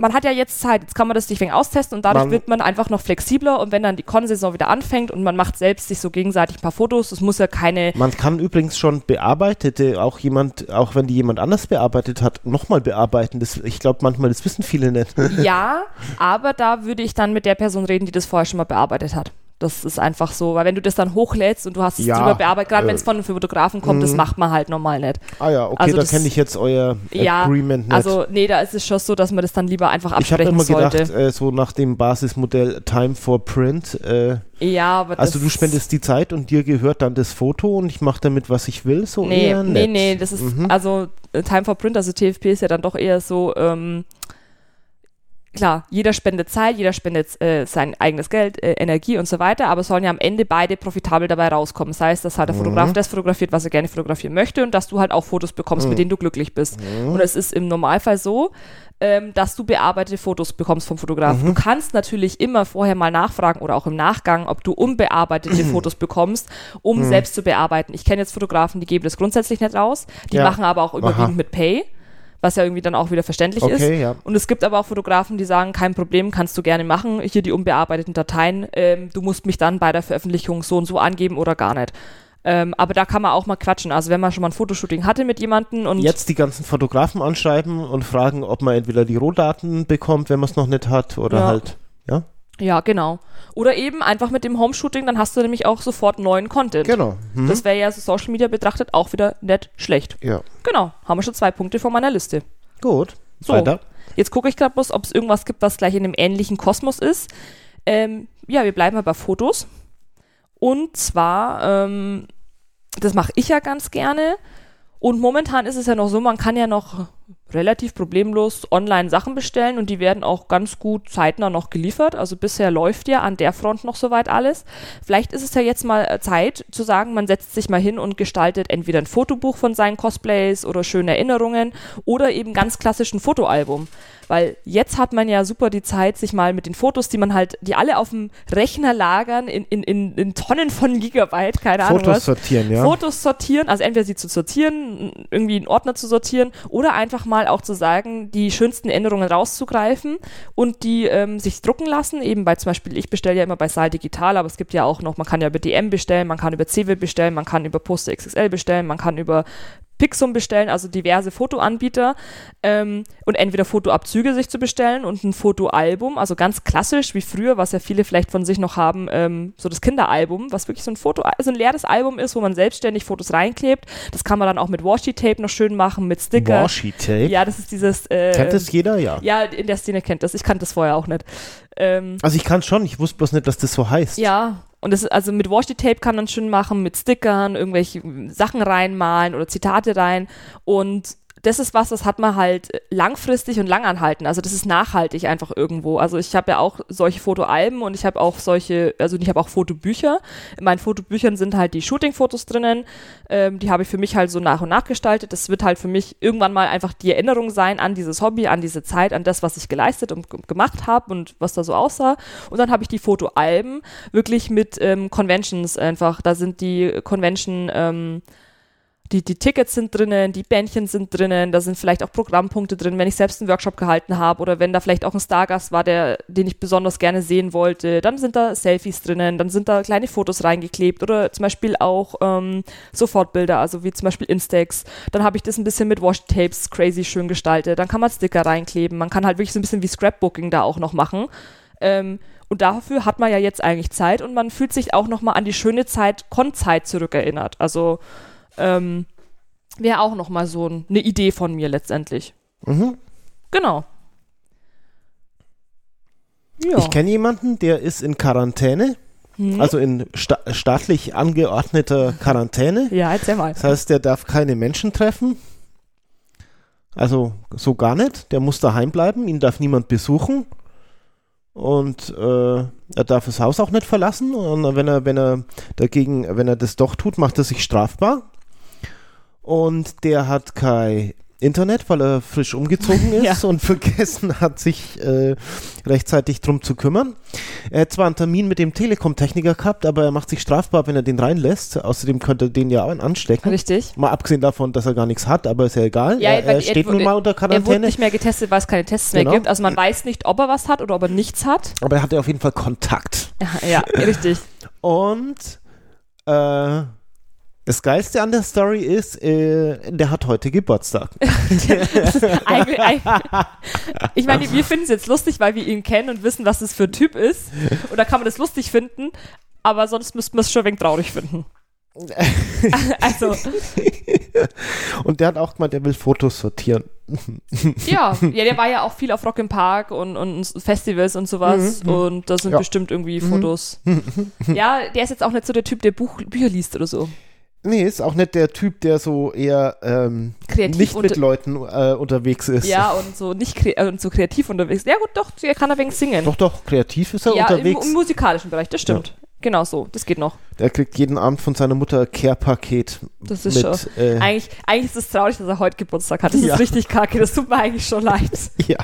man hat ja jetzt Zeit, jetzt kann man das sich wegen austesten und dadurch Man- wird man einfach noch flexibler und wenn dann die Con-Saison wieder anfängt und man macht selbst sich so gegenseitig ein paar Fotos, das muss ja keine, Man kann übrigens schon bearbeitete, auch jemand, auch wenn die jemand anders bearbeitet hat, nochmal bearbeiten. Das, ich glaube manchmal, das wissen viele nicht. ja, aber da würde ich dann mit der Person reden, die das vorher schon mal bearbeitet hat. Das ist einfach so, weil wenn du das dann hochlädst und du hast es Ja, drüber bearbeitet, gerade äh, wenn es von einem Fotografen kommt, das mhm. macht man halt normal nicht. Ah ja, okay, Also da kenne ich jetzt euer Ja, Agreement nicht. Also, nee, da ist es schon so, dass man das dann lieber einfach ich habe absprechen immer sollte. gedacht, äh, so nach dem Basismodell Time for Print, äh, ja, aber also du spendest die Zeit und dir gehört dann das Foto und ich mache damit, was ich will, so Nee, eher nee, nett. nee, das ist, Mhm. also äh, Time for Print, also TFP ist ja dann doch eher so, ähm, klar, jeder spendet Zeit, jeder spendet äh, sein eigenes Geld, äh, Energie und so weiter, aber es sollen ja am Ende beide profitabel dabei rauskommen. Das heißt, dass halt der Mhm. Fotograf das fotografiert, was er gerne fotografieren möchte und dass du halt auch Fotos bekommst, Mhm. mit denen du glücklich bist. Und es ist im Normalfall so, ähm, dass du bearbeitete Fotos bekommst vom Fotografen. Mhm. Du kannst natürlich immer vorher mal nachfragen oder auch im Nachgang, ob du unbearbeitete Fotos bekommst, um selbst zu bearbeiten. Ich kenne jetzt Fotografen, die geben das grundsätzlich nicht raus, die Ja. machen aber auch überwiegend mit Pay, was ja irgendwie dann auch wieder verständlich ist. Okay, ja. Und es gibt aber auch Fotografen, die sagen, kein Problem, kannst du gerne machen, hier die unbearbeiteten Dateien, ähm, du musst mich dann bei der Veröffentlichung so und so angeben oder gar nicht. Ähm, aber da kann man auch mal quatschen. Also wenn man schon mal ein Fotoshooting hatte mit jemandem und Jetzt die ganzen Fotografen anschreiben und fragen, ob man entweder die Rohdaten bekommt, wenn man es noch nicht hat, oder Ja. halt, ja, ja, genau. Oder eben einfach mit dem Homeshooting, dann hast du nämlich auch sofort neuen Content. genau. Mhm. Das wäre ja so Social Media betrachtet auch wieder nicht schlecht. ja, Genau, haben wir schon zwei Punkte von meiner Liste. gut. So. Weiter. Jetzt gucke ich gerade bloß, ob es irgendwas gibt, was gleich in einem ähnlichen Kosmos ist. Ähm, ja, wir bleiben mal bei Fotos. Und zwar, ähm, das mache ich ja ganz gerne. Und momentan ist es ja noch so, man kann ja noch relativ problemlos online Sachen bestellen und die werden auch ganz gut zeitnah noch geliefert. Also bisher läuft ja an der Front noch soweit alles. Vielleicht ist es ja jetzt mal äh, Zeit zu sagen, man setzt sich mal hin und gestaltet entweder ein Fotobuch von seinen Cosplays oder schöne Erinnerungen oder eben ganz klassisch ein Fotoalbum. Weil jetzt hat man ja super die Zeit, sich mal mit den Fotos, die man halt, die alle auf dem Rechner lagern, in, in, in, in Tonnen von Gigabyte, keine Ahnung Fotos sortieren, ja. Fotos sortieren, also entweder sie zu sortieren, irgendwie einen Ordner zu sortieren oder einfach mal auch zu sagen, die schönsten Erinnerungen rauszugreifen und die ähm, sich drucken lassen. Eben bei zum Beispiel, ich bestelle ja immer bei Saal Digital, aber es gibt ja auch noch, man kann ja über DM bestellen, man kann über CW bestellen, man kann über Poster XXL bestellen, man kann über Pixum bestellen, also diverse Fotoanbieter ähm, und entweder Fotoabzüge sich zu bestellen und ein Fotoalbum, also ganz klassisch wie früher, was ja viele vielleicht von sich noch haben, ähm, so das Kinderalbum, was wirklich so ein Foto, also ein leeres Album ist, wo man selbstständig Fotos reinklebt. Das kann man dann auch mit Washi-Tape noch schön machen, mit Sticker. Washi-Tape. Ja, das ist dieses. Äh, Kennt das jeder? Ja. Ja, in der Szene kennt das. Ich kannte das vorher auch nicht. Ähm, Also ich kann schon, ich wusste bloß nicht, dass das so heißt. ja, und das also mit Washi-Tape kann man schön machen, mit Stickern, irgendwelche Sachen reinmalen oder Zitate rein. Und das ist was, das hat man halt langfristig und langanhalten. Also das ist nachhaltig einfach irgendwo. Also ich habe ja auch solche Fotoalben und ich habe auch solche, also ich habe auch Fotobücher. In meinen Fotobüchern sind halt die Shooting-Fotos drinnen. Ähm, die habe ich für mich halt so nach und nach gestaltet. Das wird halt für mich irgendwann mal einfach die Erinnerung sein an dieses Hobby, an diese Zeit, an das, was ich geleistet und gemacht habe und was da so aussah. Und dann habe ich die Fotoalben wirklich mit ähm, Conventions einfach. Da sind die Convention ähm, die, die Tickets sind drinnen, die Bändchen sind drinnen, da sind vielleicht auch Programmpunkte drin, wenn ich selbst einen Workshop gehalten habe oder wenn da vielleicht auch ein Stargast war, der, den ich besonders gerne sehen wollte, dann sind da Selfies drinnen, dann sind da kleine Fotos reingeklebt oder zum Beispiel auch ähm, Sofortbilder, also wie zum Beispiel Instax. Dann habe ich das ein bisschen mit Wash-Tapes crazy schön gestaltet, dann kann man Sticker reinkleben, man kann halt wirklich so ein bisschen wie Scrapbooking da auch noch machen. Ähm, und dafür hat man ja jetzt eigentlich Zeit und man fühlt sich auch nochmal an die schöne Zeit, Con-Zeit zurückerinnert. Also ähm, wäre auch nochmal so ein, eine Idee von mir letztendlich. Mhm. Genau. Ja. Ich kenne jemanden, der ist in Quarantäne, Hm? also in sta staatlich angeordneter Quarantäne. ja, erzähl mal. Das heißt, der darf keine Menschen treffen. Also so gar nicht. Der muss daheim bleiben, ihn darf niemand besuchen. Und äh, er darf das Haus auch nicht verlassen. Und wenn er, wenn er dagegen, wenn er das doch tut, macht er sich strafbar. Und der hat kein Internet, weil er frisch umgezogen ist Ja. und vergessen hat, sich äh, rechtzeitig drum zu kümmern. Er hat zwar einen Termin mit dem Telekom-Techniker gehabt, aber er macht sich strafbar, wenn er den reinlässt. Außerdem könnte er den ja auch anstecken. Richtig. Mal abgesehen davon, dass er gar nichts hat, aber ist ja egal. Ja, er, er steht nun mal unter Er wurde Quarantäne. nicht mehr getestet, weil es keine Tests Genau. mehr gibt. Also man weiß nicht, ob er was hat oder ob er nichts hat. Aber er hatte auf jeden Fall Kontakt. Ja, ja richtig. Und äh, das Geilste an der Story ist, äh, der hat heute Geburtstag. Ich meine, wir finden es jetzt lustig, weil wir ihn kennen und wissen, was das für ein Typ ist. Oder kann man das lustig finden, aber sonst müssten wir es schon ein wenig traurig finden. also, Und der hat auch gemeint, er will Fotos sortieren. ja, ja, der war ja auch viel auf Rock im Park und, und Festivals und sowas. Und da sind Ja. bestimmt irgendwie Fotos. ja, der ist jetzt auch nicht so der Typ, der Buch, Bücher liest oder so. Nee, ist auch nicht der Typ, der so eher ähm, nicht mit unter- Leuten äh, unterwegs ist. Ja, und so nicht kre äh, und so kreativ unterwegs. Ja, gut, doch, er kann ein wenig singen. Doch, doch, kreativ ist er ja, im, unterwegs. im musikalischen Bereich, das stimmt. Genau so, das geht noch. Der kriegt jeden Abend von seiner Mutter ein Care-Paket. Das ist mit, schon. Äh, Eigentlich, eigentlich ist es traurig, dass er heute Geburtstag hat. Das Ja. ist richtig kacke. Das tut mir eigentlich schon leid. ja.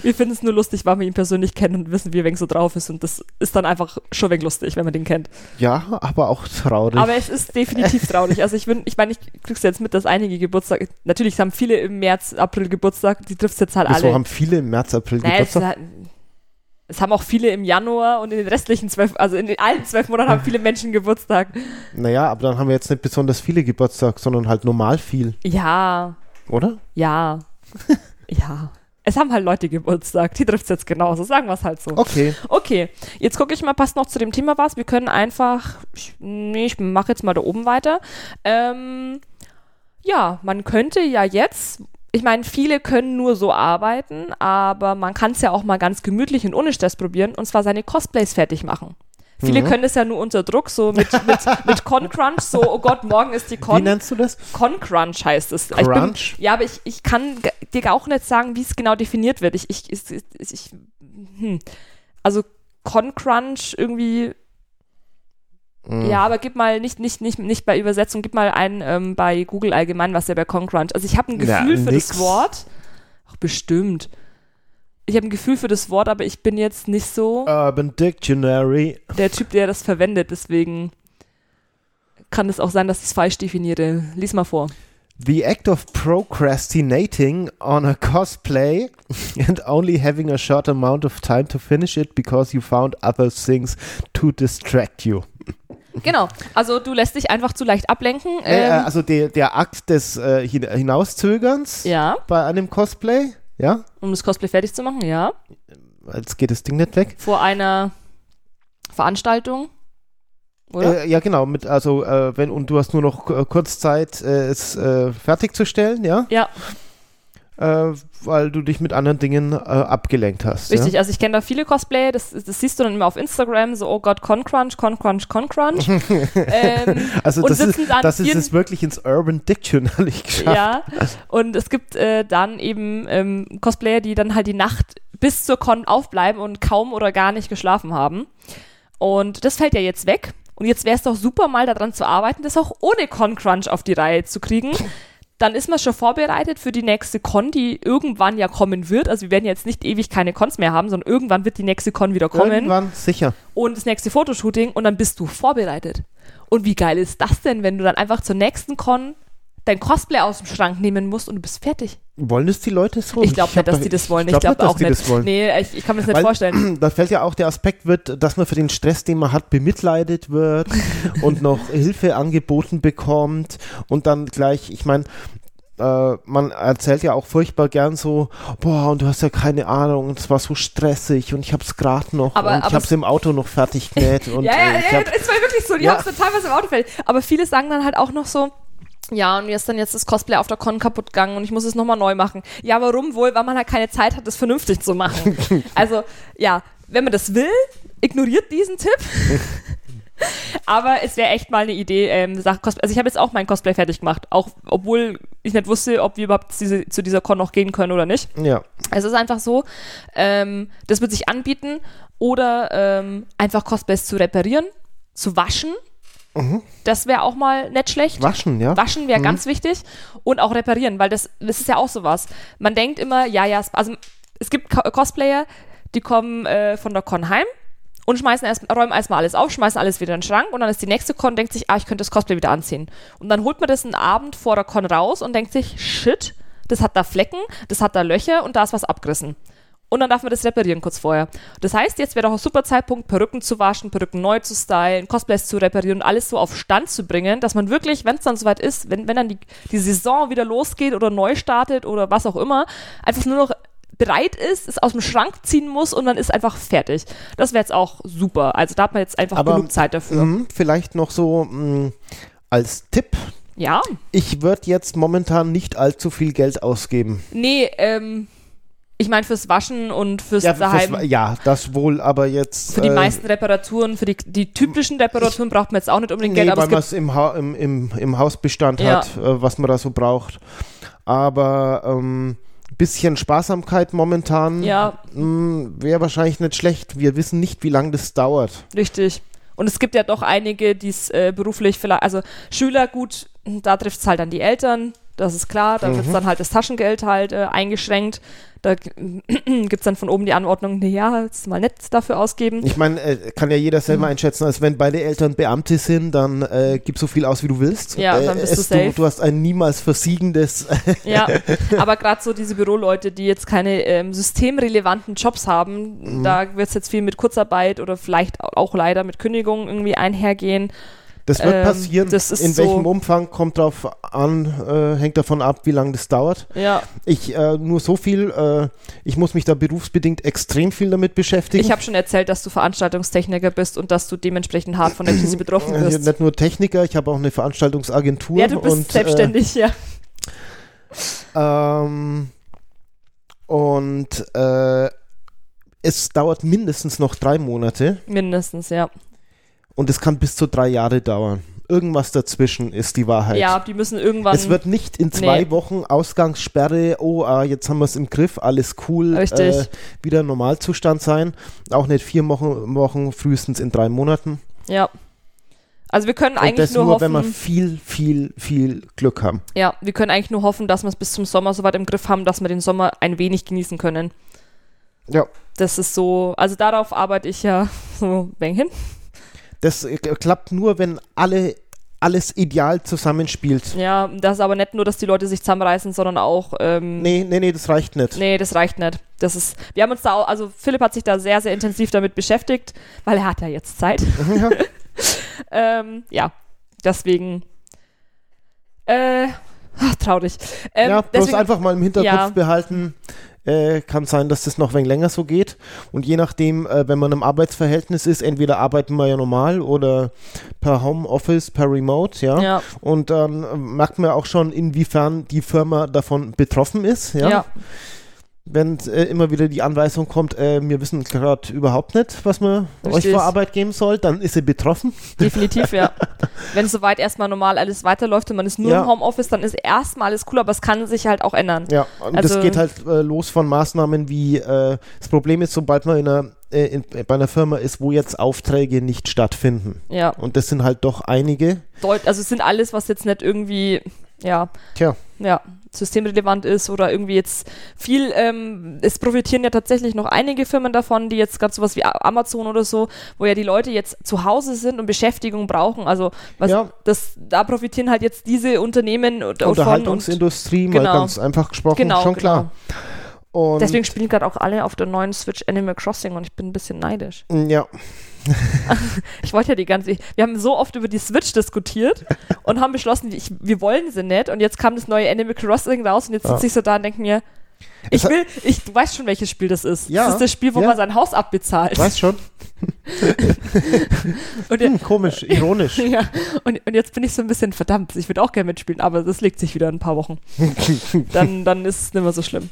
Wir finden es nur lustig, weil wir ihn persönlich kennen und wissen, wie er wenig so drauf ist. Und das ist dann einfach schon wenig lustig, wenn man den kennt. ja, aber auch traurig. Aber es ist definitiv traurig. Also ich, wün- ich meine, ich krieg's jetzt mit, dass einige Geburtstag, natürlich haben viele im März, April Geburtstag, die trifft jetzt halt Wieso alle. haben viele im März, April Naja, es, Geburtstag? hat- es haben auch viele im Januar und in den restlichen zwölf, also in den alten zwölf Monaten haben viele Menschen Geburtstag. Naja, aber dann haben wir jetzt nicht besonders viele Geburtstag, sondern halt normal viel, Ja, oder? ja, ja. Es haben halt Leute Geburtstag, die trifft es jetzt genauso, sagen wir es halt so. Okay. Okay, jetzt gucke ich mal, passt noch zu dem Thema was. Wir können einfach, ich, nee, ich mache jetzt mal da oben weiter. Ähm, ja, man könnte ja jetzt, ich meine, viele können nur so arbeiten, aber man kann es ja auch mal ganz gemütlich und ohne Stress probieren, und zwar seine Cosplays fertig machen. Viele Mhm. können es ja nur unter Druck, so mit, mit, mit Con-Crunch, so, oh Gott, morgen ist die Wie Con. nennst du das? Con-Crunch heißt es. Ich Crunch? Bin, ja, aber ich, ich kann dir auch nicht sagen, wie es genau definiert wird. Ich, ich, ich, ich, hm. Also Con-Crunch irgendwie, Mhm. ja, aber gib mal, nicht, nicht, nicht, nicht bei Übersetzung, gib mal ein ähm, bei Google allgemein, was der bei Con-Crunch. Also ich habe ein Ja, Gefühl für nix. das Wort. Ach, bestimmt. Ich habe ein Gefühl für das Wort, aber ich bin jetzt nicht so Urban Dictionary. der Typ, der das verwendet. Deswegen kann es auch sein, dass ich es falsch definiere. Lies mal vor. The act of procrastinating on a cosplay and only having a short amount of time to finish it because you found other things to distract you. Genau. Also du lässt dich einfach zu leicht ablenken. Äh, äh, Ähm, also der, der Akt des äh, Hin- Hinauszögerns ja, bei einem Cosplay, ja? um das Cosplay fertig zu machen, ja. Jetzt geht das Ding nicht weg. Vor einer Veranstaltung. Oder? Äh, ja, genau. Mit, also, äh, wenn, und du hast nur noch kurz Zeit, äh, es äh, fertigzustellen, ja? ja, Äh, weil du dich mit anderen Dingen äh, abgelenkt hast. richtig. Ja? Also ich kenne da viele Cosplay, das, das siehst du dann immer auf Instagram, so, oh Gott, Con-Crunch, Con-Crunch, Con-Crunch. ähm, Also, das ist, das ist es wirklich ins Urban Dictionary geschafft. Ja, und es gibt äh, dann eben ähm, Cosplayer, die dann halt die Nacht bis zur Con aufbleiben und kaum oder gar nicht geschlafen haben. Und das fällt ja jetzt weg. Und jetzt wäre es doch super, mal daran zu arbeiten, das auch ohne Con-Crunch auf die Reihe zu kriegen. Dann ist man schon vorbereitet für die nächste Con, die irgendwann ja kommen wird. Also wir werden jetzt nicht ewig keine Cons mehr haben, sondern irgendwann wird die nächste Con wieder kommen Irgendwann, sicher. und das nächste Fotoshooting und dann bist du vorbereitet. Und wie geil ist das denn, wenn du dann einfach zur nächsten Con dein Cosplay aus dem Schrank nehmen musst und du bist fertig? Wollen es die Leute so? Ich glaube nicht, dass die das wollen. Ich Ich glaube glaube nicht, dass auch die nicht. das wollen. Nee, ich, ich kann mir das nicht Weil- vorstellen. Da fällt ja auch der Aspekt wird, dass man für den Stress, den man hat, bemitleidet wird und noch Hilfe angeboten bekommt und dann gleich, ich meine, äh, man erzählt ja auch furchtbar gern so, boah, und du hast ja keine Ahnung, und es war so stressig und ich hab's gerade noch Aber- und ich aber hab's es- im Auto noch fertig genäht und ja, ja, äh, ich ja, hab, es war wirklich so. Die Ja. dann teilweise im Auto fertig. Aber viele sagen dann halt auch noch so, ja, und mir ist dann jetzt das Cosplay auf der Con kaputt gegangen und ich muss es nochmal neu machen. Ja, warum wohl? Weil man halt keine Zeit hat, das vernünftig zu machen. also, ja, wenn man das will, ignoriert diesen Tipp. Aber es wäre echt mal eine Idee, ähm, Cosplay. Also ich habe jetzt auch mein Cosplay fertig gemacht, auch obwohl ich nicht wusste, ob wir überhaupt diese, zu dieser Con noch gehen können oder nicht. ja. Es ist einfach so, ähm, das wird sich anbieten oder ähm, einfach Cosplays zu reparieren, zu waschen Das wäre auch mal nicht schlecht. Waschen, ja. Waschen wäre ganz wichtig und auch reparieren, weil das, das ist ja auch sowas. Man denkt immer, ja, ja, also es gibt Co- Cosplayer, die kommen äh, von der Con heim und schmeißen erst, räumen erstmal alles auf, schmeißen alles wieder in den Schrank und dann ist die nächste Con, denkt sich, ah, ich könnte das Cosplay wieder anziehen. Und dann holt man das einen Abend vor der Con raus und denkt sich, shit, das hat da Flecken, das hat da Löcher und da ist was abgerissen. Und dann darf man das reparieren kurz vorher. Das heißt, jetzt wäre doch ein super Zeitpunkt, Perücken zu waschen, Perücken neu zu stylen, Cosplays zu reparieren und alles so auf Stand zu bringen, dass man wirklich, wenn es dann soweit ist, wenn, wenn dann die, die Saison wieder losgeht oder neu startet oder was auch immer, einfach nur noch bereit ist, es aus dem Schrank ziehen muss und dann ist einfach fertig. Das wäre jetzt auch super. Also da hat man jetzt einfach Aber, genug Zeit dafür. Mhm, vielleicht noch so mh, als Tipp. Ja, Ich würde jetzt momentan nicht allzu viel Geld ausgeben. nee, ähm, ich meine fürs Waschen und fürs Ja, Daheim. fürs- ja, das wohl, aber jetzt. Für die äh, meisten Reparaturen, für die, die typischen Reparaturen braucht man jetzt auch nicht unbedingt Geld, Nee, aber weil man es im, ha im, im, im Hausbestand Ja. hat, äh, was man da so braucht. Aber ähm, bisschen Sparsamkeit momentan Ja. wäre wahrscheinlich nicht schlecht. Wir wissen nicht, wie lange das dauert. Richtig. Und es gibt ja doch einige, die es äh, beruflich vielleicht, also Schüler, gut, da trifft es halt dann die Eltern, das ist klar, da Mhm. wird dann halt das Taschengeld halt äh, eingeschränkt. Da gibt es dann von oben die Anordnung, nee, ja, jetzt mal nett dafür ausgeben. Ich meine, äh, kann ja jeder Mhm. selber einschätzen, als wenn beide Eltern Beamte sind, dann äh, gib so viel aus, wie du willst. Ja, äh, dann bist du es- safe. Du, du hast ein niemals versiegendes. Ja, aber gerade so diese Büroleute, die jetzt keine ähm, systemrelevanten Jobs haben, Mhm. da wird es jetzt viel mit Kurzarbeit oder vielleicht auch leider mit Kündigungen irgendwie einhergehen. Das wird Ähm, passieren. das In so- welchem Umfang kommt drauf an, äh, hängt davon ab, wie lange das dauert. Ja, Ich äh, nur so viel, äh, ich muss mich da berufsbedingt extrem viel damit beschäftigen. ich habe schon erzählt, dass du Veranstaltungstechniker bist und dass du dementsprechend hart von der Krise betroffen Also wirst. nicht nur Techniker, ich habe auch eine Veranstaltungsagentur. Ja, du bist und, selbstständig, ja. Äh, ähm, und äh, es dauert mindestens noch drei Monate Mindestens, ja. Und es kann bis zu drei Jahre dauern. Irgendwas dazwischen ist die Wahrheit. Ja, die müssen irgendwann. Es wird nicht in zwei Nee. Wochen Ausgangssperre, oh, ah, jetzt haben wir es im Griff, alles cool. Äh, wieder Normalzustand sein. Auch nicht vier Wochen, Wochen, frühestens in drei Monaten. ja. Also wir können Und eigentlich das nur, nur, hoffen, wenn wir viel, viel, viel Glück haben. ja, wir können eigentlich nur hoffen, dass wir es bis zum Sommer soweit im Griff haben, dass wir den Sommer ein wenig genießen können. Ja. Das ist so, also darauf arbeite ich ja so bang hin. Das äh, klappt nur, wenn alle alles ideal zusammenspielt. Ja, das ist aber nicht nur, dass die Leute sich zusammenreißen, sondern auch, ähm, Nee, nee, nee, das reicht nicht. Nee, das reicht nicht. Das ist, wir haben uns da, auch, also Philipp hat sich da sehr, sehr intensiv damit beschäftigt, weil er hat ja jetzt Zeit. Ja. ähm, ja, deswegen, äh, ach, traurig. Ähm, ja, bloß deswegen, einfach mal im Hinterkopf Ja. behalten. Äh, kann sein, dass das noch ein wenig länger so geht. Und je nachdem, äh, wenn man im Arbeitsverhältnis ist, entweder arbeiten wir ja normal oder per Homeoffice, per Remote, ja. Ja, Und dann äh, merkt man auch schon, inwiefern die Firma davon betroffen ist, ja. ja. Wenn äh, immer wieder die Anweisung kommt, äh, wir wissen gerade überhaupt nicht, was euch Richtig. für Arbeit geben soll, dann ist sie betroffen. definitiv, ja. Wenn soweit erstmal normal alles weiterläuft und man ist nur Ja. im Homeoffice, dann ist erstmal alles cool, aber es kann sich halt auch ändern. Ja, und Also- das geht halt äh, los von Maßnahmen wie, äh, das Problem ist, sobald man in einer, äh, in, bei einer Firma ist, wo jetzt Aufträge nicht stattfinden. Ja, Und das sind halt doch einige. Deut also es sind alles, was jetzt nicht irgendwie, ja, Tja, ja, systemrelevant ist oder irgendwie jetzt viel, ähm, es profitieren ja tatsächlich noch einige Firmen davon, die jetzt gerade sowas wie Amazon oder so, wo ja die Leute jetzt zu Hause sind und Beschäftigung brauchen. Also was, Ja. das, da profitieren halt jetzt diese Unternehmen und- von und Unterhaltungsindustrie, mal Genau. ganz einfach gesprochen, genau, schon klar. genau. Und Deswegen spielen gerade auch alle auf der neuen Switch Animal Crossing und ich bin ein bisschen neidisch. ja, Ich wollte ja die ganze, wir haben so oft über die Switch diskutiert und haben beschlossen, ich, wir wollen sie nicht und jetzt kam das neue Animal Crossing raus und jetzt Ja. sitze ich so da und denke mir, ich Es will, ich, du weißt schon, welches Spiel das ist. Ja, Das ist das Spiel, wo ja. man sein Haus abbezahlt. weißt schon. Und, Hm, komisch, ironisch. ja, und, und jetzt bin ich so ein bisschen verdammt, ich würde auch gerne mitspielen, aber das legt sich wieder in ein paar Wochen. dann, dann ist es nicht mehr so schlimm.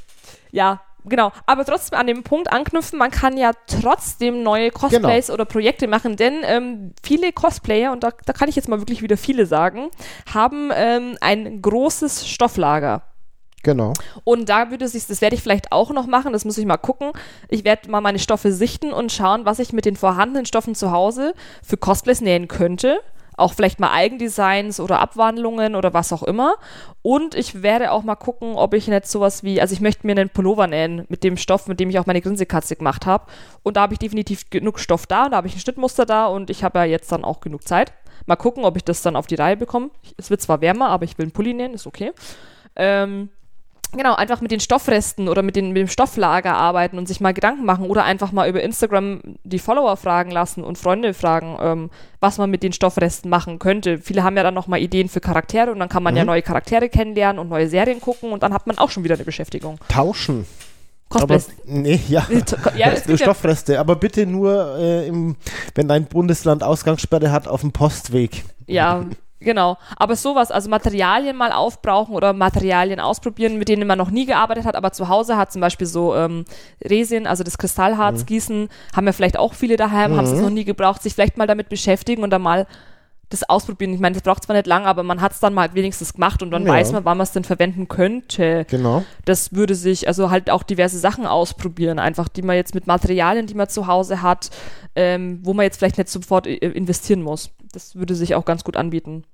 Ja, genau. Aber trotzdem an dem Punkt anknüpfen, man kann ja trotzdem neue Cosplays oder Projekte machen, denn ähm, viele Cosplayer, und da, da kann ich jetzt mal wirklich wieder viele sagen, haben ähm, ein großes Stofflager. Genau. Und da würde sich, das werde ich vielleicht auch noch machen, das muss ich mal gucken. Ich werde mal meine Stoffe sichten und schauen, was ich mit den vorhandenen Stoffen zu Hause für Cosplays nähen könnte. Auch vielleicht mal Eigendesigns oder Abwandlungen oder was auch immer. Und ich werde auch mal gucken, ob ich nicht sowas wie, also ich möchte mir einen Pullover nähen mit dem Stoff, mit dem ich auch meine Grinsekatze gemacht habe. Und da habe ich definitiv genug Stoff da, da habe ich ein Schnittmuster da und ich habe ja jetzt dann auch genug Zeit. Mal gucken, ob ich das dann auf die Reihe bekomme. Es wird zwar wärmer, aber ich will einen Pulli nähen, ist okay. Ähm, Genau, einfach mit den Stoffresten oder mit, den, mit dem Stofflager arbeiten und sich mal Gedanken machen oder einfach mal über Instagram die Follower fragen lassen und Freunde fragen, ähm, was man mit den Stoffresten machen könnte. Viele haben ja dann nochmal Ideen für Charaktere und dann kann man mhm. ja neue Charaktere kennenlernen und neue Serien gucken und dann hat man auch schon wieder eine Beschäftigung. Tauschen. Cosplays. Aber, nee, ja. ja Stoffreste, aber bitte nur, äh, im, wenn dein Bundesland Ausgangssperre hat, auf dem Postweg. Ja, Genau, aber sowas, also Materialien mal aufbrauchen oder Materialien ausprobieren, mit denen man noch nie gearbeitet hat, aber zu Hause hat zum Beispiel so ähm, Resin, also das Kristallharz mhm. gießen, haben ja vielleicht auch viele daheim, mhm. haben es noch nie gebraucht, sich vielleicht mal damit beschäftigen und dann mal das ausprobieren. Ich meine, das braucht zwar nicht lange, aber man hat es dann mal wenigstens gemacht und dann ja. weiß man, wann man es denn verwenden könnte. Genau. Das würde sich, also halt auch diverse Sachen ausprobieren, einfach, die man jetzt mit Materialien, die man zu Hause hat, ähm, wo man jetzt vielleicht nicht sofort investieren muss. Das würde sich auch ganz gut anbieten.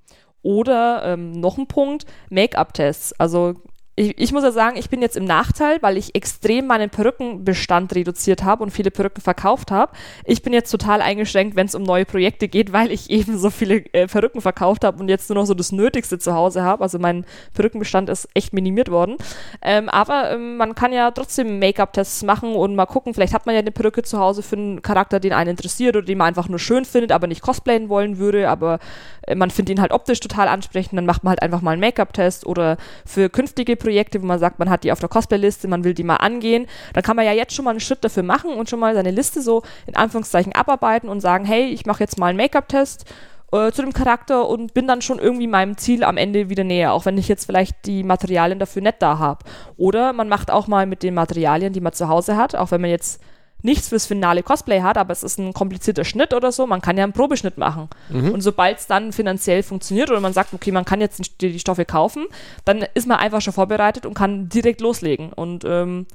Oder ähm, noch ein Punkt, Make-up-Tests. Also ich, ich, muss ja sagen, ich bin jetzt im Nachteil, weil ich extrem meinen Perückenbestand reduziert habe und viele Perücken verkauft habe. Ich bin jetzt total eingeschränkt, wenn es um neue Projekte geht, weil ich eben so viele äh, Perücken verkauft habe und jetzt nur noch so das Nötigste zu Hause habe. Also mein Perückenbestand ist echt minimiert worden. Ähm, aber ähm, man kann ja trotzdem Make-up-Tests machen und mal gucken, vielleicht hat man ja eine Perücke zu Hause für einen Charakter, den einen interessiert oder den man einfach nur schön findet, aber nicht cosplayen wollen würde, aber äh, man findet ihn halt optisch total ansprechend, dann macht man halt einfach mal einen Make-up-Test oder für künftige Projekte, wo man sagt, man hat die auf der Cosplay-Liste, man will die mal angehen, dann kann man ja jetzt schon mal einen Schritt dafür machen und schon mal seine Liste so in Anführungszeichen abarbeiten und sagen, hey, ich mache jetzt mal einen Make-up-Test äh, zu dem Charakter und bin dann schon irgendwie meinem Ziel am Ende wieder näher, auch wenn ich jetzt vielleicht die Materialien dafür nicht da habe. Oder man macht auch mal mit den Materialien, die man zu Hause hat, auch wenn man jetzt nichts fürs finale Cosplay hat, aber es ist ein komplizierter Schnitt oder so, man kann ja einen Probeschnitt machen. Mhm. Und sobald es dann finanziell funktioniert oder man sagt, okay, man kann jetzt die, Stoffe kaufen, dann ist man einfach schon vorbereitet und kann direkt loslegen. Und ähm,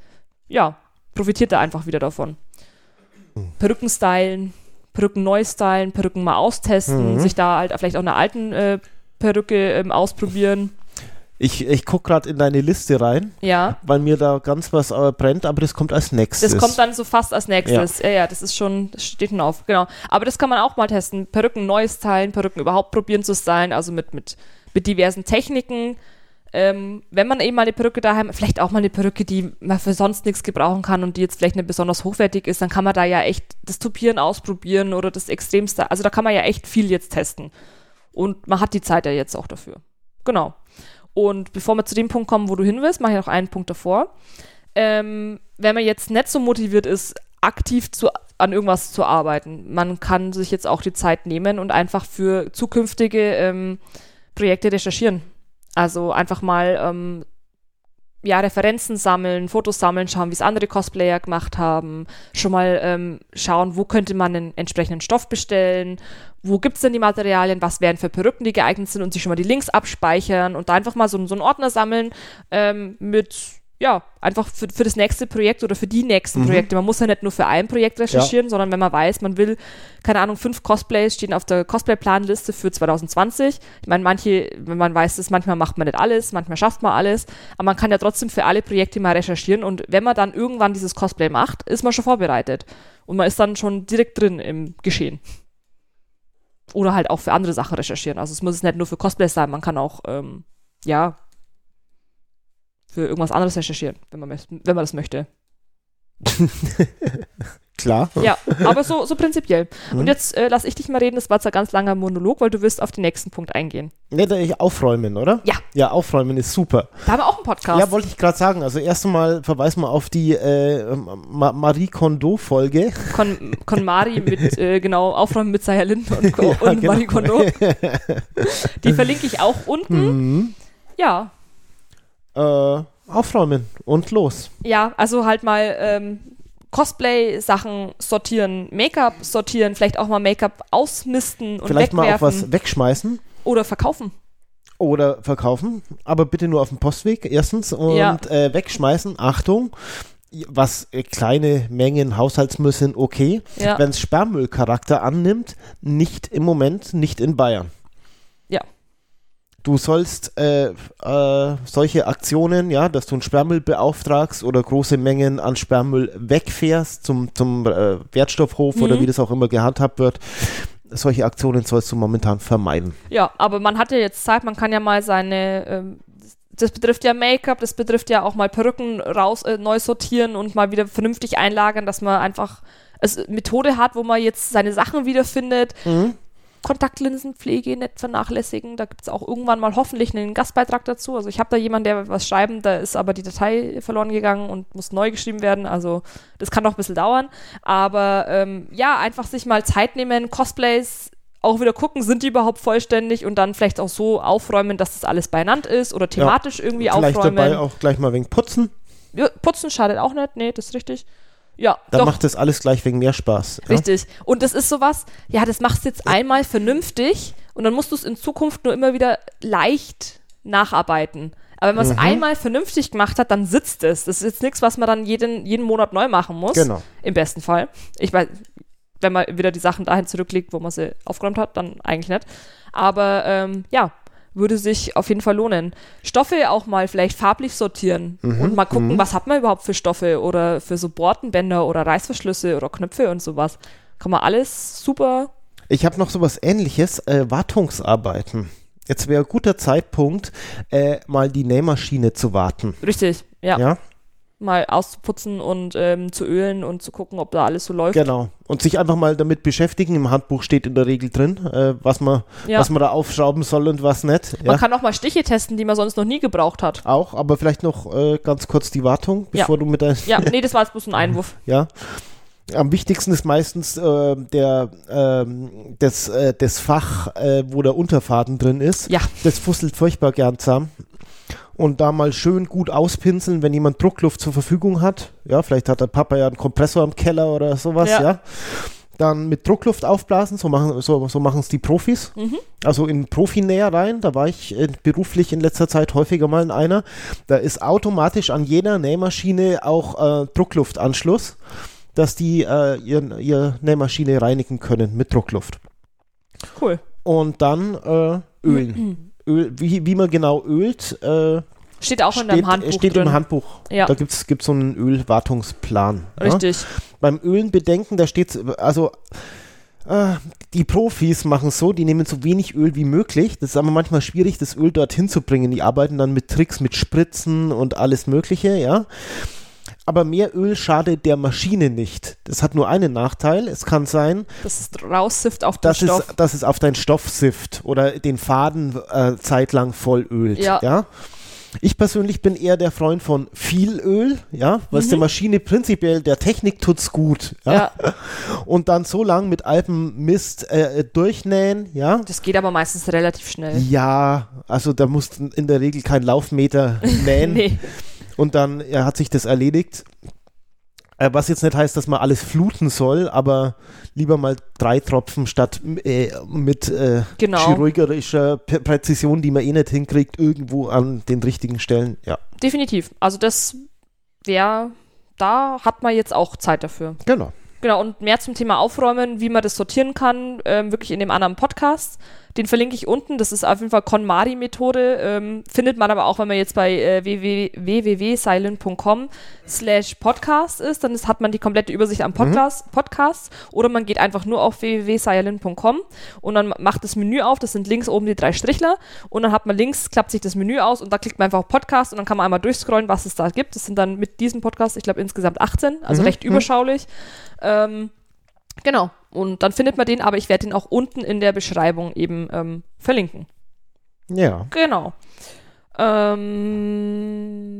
ja, profitiert da einfach wieder davon. Perücken stylen, Perücken neu stylen, Perücken mal austesten, mhm. sich da halt vielleicht auch eine alten äh, Perücke ähm, ausprobieren. Ich, ich gucke gerade in deine Liste rein, ja. weil mir da ganz was äh, brennt, aber das kommt als nächstes. Das kommt dann so fast als nächstes. Ja, ja, ja das ist schon, das steht schon auf, genau. Aber das kann man auch mal testen. Perücken neu stylen, Perücken überhaupt probieren zu stylen, also mit, mit, mit diversen Techniken. Ähm, wenn man eben mal eine Perücke daheim, vielleicht auch mal eine Perücke, die man für sonst nichts gebrauchen kann und die jetzt vielleicht nicht besonders hochwertig ist, dann kann man da ja echt das Tupieren ausprobieren oder das Extremste. Also da kann man ja echt viel jetzt testen. Und man hat die Zeit ja jetzt auch dafür. Genau. Und bevor wir zu dem Punkt kommen, wo du hin willst, mache ich noch einen Punkt davor. Ähm, wenn man jetzt nicht so motiviert ist, aktiv zu, an irgendwas zu arbeiten, man kann sich jetzt auch die Zeit nehmen und einfach für zukünftige ähm, Projekte recherchieren. Also einfach mal ähm, ja, Referenzen sammeln, Fotos sammeln, schauen, wie es andere Cosplayer gemacht haben, schon mal ähm, schauen, wo könnte man einen entsprechenden Stoff bestellen, wo gibt es denn die Materialien, was wären für Perücken, die geeignet sind? Und sich schon mal die Links abspeichern und da einfach mal so, so einen Ordner sammeln ähm, mit ja, einfach für, für das nächste Projekt oder für die nächsten mhm. Projekte. Man muss ja nicht nur für ein Projekt recherchieren, ja. sondern wenn man weiß, man will, keine Ahnung, fünf Cosplays stehen auf der Cosplay-Planliste für 2020. Ich meine, manche, wenn man weiß das manchmal macht man nicht alles, manchmal schafft man alles, aber man kann ja trotzdem für alle Projekte mal recherchieren und wenn man dann irgendwann dieses Cosplay macht, ist man schon vorbereitet. Und man ist dann schon direkt drin im Geschehen. Oder halt auch für andere Sachen recherchieren. Also es muss nicht nur für Cosplays sein, man kann auch, ähm, ja, für irgendwas anderes recherchieren, wenn man, wenn man das möchte. Klar. Ja, aber so, so prinzipiell. Mhm. Und jetzt äh, lass ich dich mal reden, das war zwar ganz langer Monolog, weil du wirst auf den nächsten Punkt eingehen. Ne, aufräumen, oder? Ja. Ja, aufräumen ist super. Da haben wir auch einen Podcast. Ja, wollte ich gerade sagen. Also erst einmal verweisen wir auf die äh, Ma Marie Kondo-Folge. Con, Con Mari mit, äh, genau, Aufräumen mit Sayalin und, ja, und genau. Marie Kondo. die verlinke ich auch unten. Mhm. Ja, äh, aufräumen und los. Ja, also halt mal ähm, Cosplay-Sachen sortieren, Make-up sortieren, vielleicht auch mal Make-up ausmisten und vielleicht wegwerfen. mal auch was wegschmeißen. Oder verkaufen. Oder verkaufen, aber bitte nur auf dem Postweg erstens und ja. äh, wegschmeißen. Achtung, was äh, kleine Mengen Haushaltsmüll sind okay. Ja. Wenn es Sperrmüllcharakter annimmt, nicht im Moment, nicht in Bayern. Du sollst äh, äh, solche Aktionen, ja, dass du einen Sperrmüll beauftragst oder große Mengen an Sperrmüll wegfährst zum, zum äh, Wertstoffhof oder Mhm. wie das auch immer gehandhabt wird, solche Aktionen sollst du momentan vermeiden. Ja, aber man hat ja jetzt Zeit, man kann ja mal seine, ähm, das betrifft ja Make-up, das betrifft ja auch mal Perücken raus, äh, neu sortieren und mal wieder vernünftig einlagern, dass man einfach es Methode hat, wo man jetzt seine Sachen wiederfindet. Kontaktlinsenpflege nicht vernachlässigen. Da gibt es auch irgendwann mal hoffentlich einen Gastbeitrag dazu. Also ich habe da jemanden, der was schreiben, da ist aber die Datei verloren gegangen und muss neu geschrieben werden. Also das kann noch ein bisschen dauern. Aber ähm, ja, einfach sich mal Zeit nehmen, Cosplays auch wieder gucken, sind die überhaupt vollständig und dann vielleicht auch so aufräumen, dass das alles beieinander ist oder thematisch irgendwie Vielleicht aufräumen. dabei auch gleich mal wegen Putzen. Ja, putzen schadet auch nicht, nee, das ist richtig. Ja, Da doch. macht das alles gleich wegen mehr Spaß. Ja? Richtig. Und das ist sowas, ja, das machst du jetzt einmal vernünftig und dann musst du es in Zukunft nur immer wieder leicht nacharbeiten. Aber wenn man es Mhm. einmal vernünftig gemacht hat, dann sitzt es. Das ist jetzt nichts, was man dann jeden, jeden Monat neu machen muss. Genau. Im besten Fall. Ich weiß, wenn man wieder die Sachen dahin zurücklegt, wo man sie aufgeräumt hat, dann eigentlich nicht. Aber ähm, ja, würde sich auf jeden Fall lohnen. Stoffe auch mal vielleicht farblich sortieren Mhm, und mal gucken, was hat man überhaupt für Stoffe oder für so Bortenbänder oder Reißverschlüsse oder Knöpfe und sowas. Kann man alles super. Ich habe noch sowas ähnliches, äh, Wartungsarbeiten. Jetzt wäre ein guter Zeitpunkt, äh, mal die Nähmaschine zu warten. Richtig, ja. Ja, Mal auszuputzen und ähm, zu ölen und zu gucken, ob da alles so läuft. genau. Und sich einfach mal damit beschäftigen. Im Handbuch steht in der Regel drin, äh, was, man, Ja. was man da aufschrauben soll und was nicht. Man Ja, kann auch mal Stiche testen, die man sonst noch nie gebraucht hat. auch, aber vielleicht noch äh, ganz kurz die Wartung, Ja. bevor du mit deinem. Ja, nee, das war jetzt bloß ein Einwurf. Ja. Am wichtigsten ist meistens äh, der, ähm, das, äh, das Fach, äh, wo der Unterfaden drin ist. Ja. Das fusselt furchtbar gern zusammen. Und da mal schön gut auspinseln, wenn jemand Druckluft zur Verfügung hat. Ja, vielleicht hat der Papa ja einen Kompressor im Keller oder sowas, ja. Ja. Dann mit Druckluft aufblasen, so machen so, so es die Profis. Mhm. Also in Profinäher rein, da war ich äh, beruflich in letzter Zeit häufiger mal in einer. Da ist automatisch an jeder Nähmaschine auch äh, Druckluftanschluss, dass die äh, ihr, ihr Nähmaschine reinigen können mit Druckluft. Cool. Und dann äh, ölen. Öl, wie, wie man genau ölt, äh, Steht auch in steht, deinem Handbuch steht drin. im Handbuch. Ja. Da gibt es so einen Ölwartungsplan. Ja? Richtig. Beim Ölen bedenken, da steht, also äh, die Profis machen es so, die nehmen so wenig Öl wie möglich. Das ist aber manchmal schwierig, das Öl dorthin zu bringen. Die arbeiten dann mit Tricks, mit Spritzen und alles Mögliche, ja. Aber mehr Öl schadet der Maschine nicht. Das hat nur einen Nachteil. Es kann sein, Das ist raussifft auf den dass es, Stoff. dass es auf deinen Stoff sifft oder den Faden äh, zeitlang voll ölt. Ja. Ja. Ich persönlich bin eher der Freund von viel Öl, ja, weil es der Maschine prinzipiell, der Technik tut's gut, ja. Mhm. Ja. Und dann so lang mit Alpenmist äh, durchnähen, ja. Das geht aber meistens relativ schnell. Ja, also da musst du in der Regel kein Laufmeter nähen Nee. Und dann ja, hat sich das erledigt. Äh, was jetzt nicht heißt, dass man alles fluten soll, aber lieber mal drei Tropfen statt äh, mit äh, Genau. chirurgischer P Präzision, die man eh nicht hinkriegt, irgendwo an den richtigen Stellen. Ja, Definitiv. Also das wäre, da hat man jetzt auch Zeit dafür. genau. Genau, und mehr zum Thema Aufräumen, wie man das sortieren kann, ähm, wirklich in dem anderen Podcast. Den verlinke ich unten. Das ist auf jeden Fall KonMari-Methode. Ähm, findet man aber auch, wenn man jetzt bei äh, www.silent.com slash podcast ist. Dann ist, hat man die komplette Übersicht am Podcast, Podcast. Oder man geht einfach nur auf www.silent.com und dann macht das Menü auf. Das sind links oben die drei Strichler. Und dann hat man links, klappt sich das Menü aus und da klickt man einfach auf Podcast und dann kann man einmal durchscrollen, was es da gibt. Das sind dann mit diesem Podcast, ich glaube, insgesamt 18, also recht überschaulich. Ähm, genau. Und dann findet man den, aber ich werde den auch unten in der Beschreibung eben ähm, verlinken. Ja. Genau. Ähm,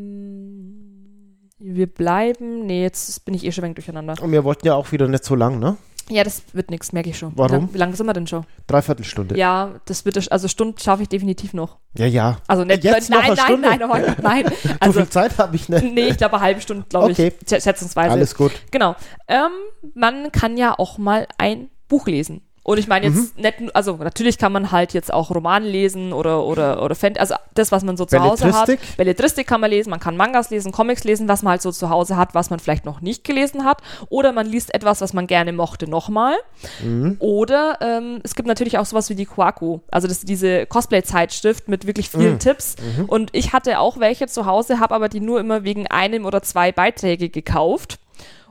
wir bleiben. Nee, jetzt bin ich eh schon ein wenig durcheinander. Und wir wollten ja auch wieder nicht so lang, ne? Ja, das wird nichts, merke ich schon. Warum? Wie lang- Wie lange sind wir denn schon? Dreiviertelstunde. Ja, das wird, also Stunden schaffe ich definitiv noch. Ja, ja. Also nicht, Jetzt noch nein, eine nein, Stunde? nein, nein, nein, nein. so Also, viel Zeit habe ich nicht. nee, ich glaube, eine halbe Stunde, glaube Okay. ich, schä- schätzungsweise. Alles gut. Genau. Ähm, man kann ja auch mal ein Buch lesen. Und ich meine jetzt nicht, nur- also natürlich kann man halt jetzt auch Roman lesen oder oder oder Fan, also das, was man so zu Hause hat. Belletristik? Kann man lesen, man kann Mangas lesen, Comics lesen, was man halt so zu Hause hat, was man vielleicht noch nicht gelesen hat. Oder man liest etwas, was man gerne mochte, nochmal. Oder ähm, es gibt natürlich auch sowas wie die Kwaku, also das diese Cosplay-Zeitschrift mit wirklich vielen Tipps. Und ich hatte auch welche zu Hause, habe aber die nur immer wegen einem oder zwei Beiträge gekauft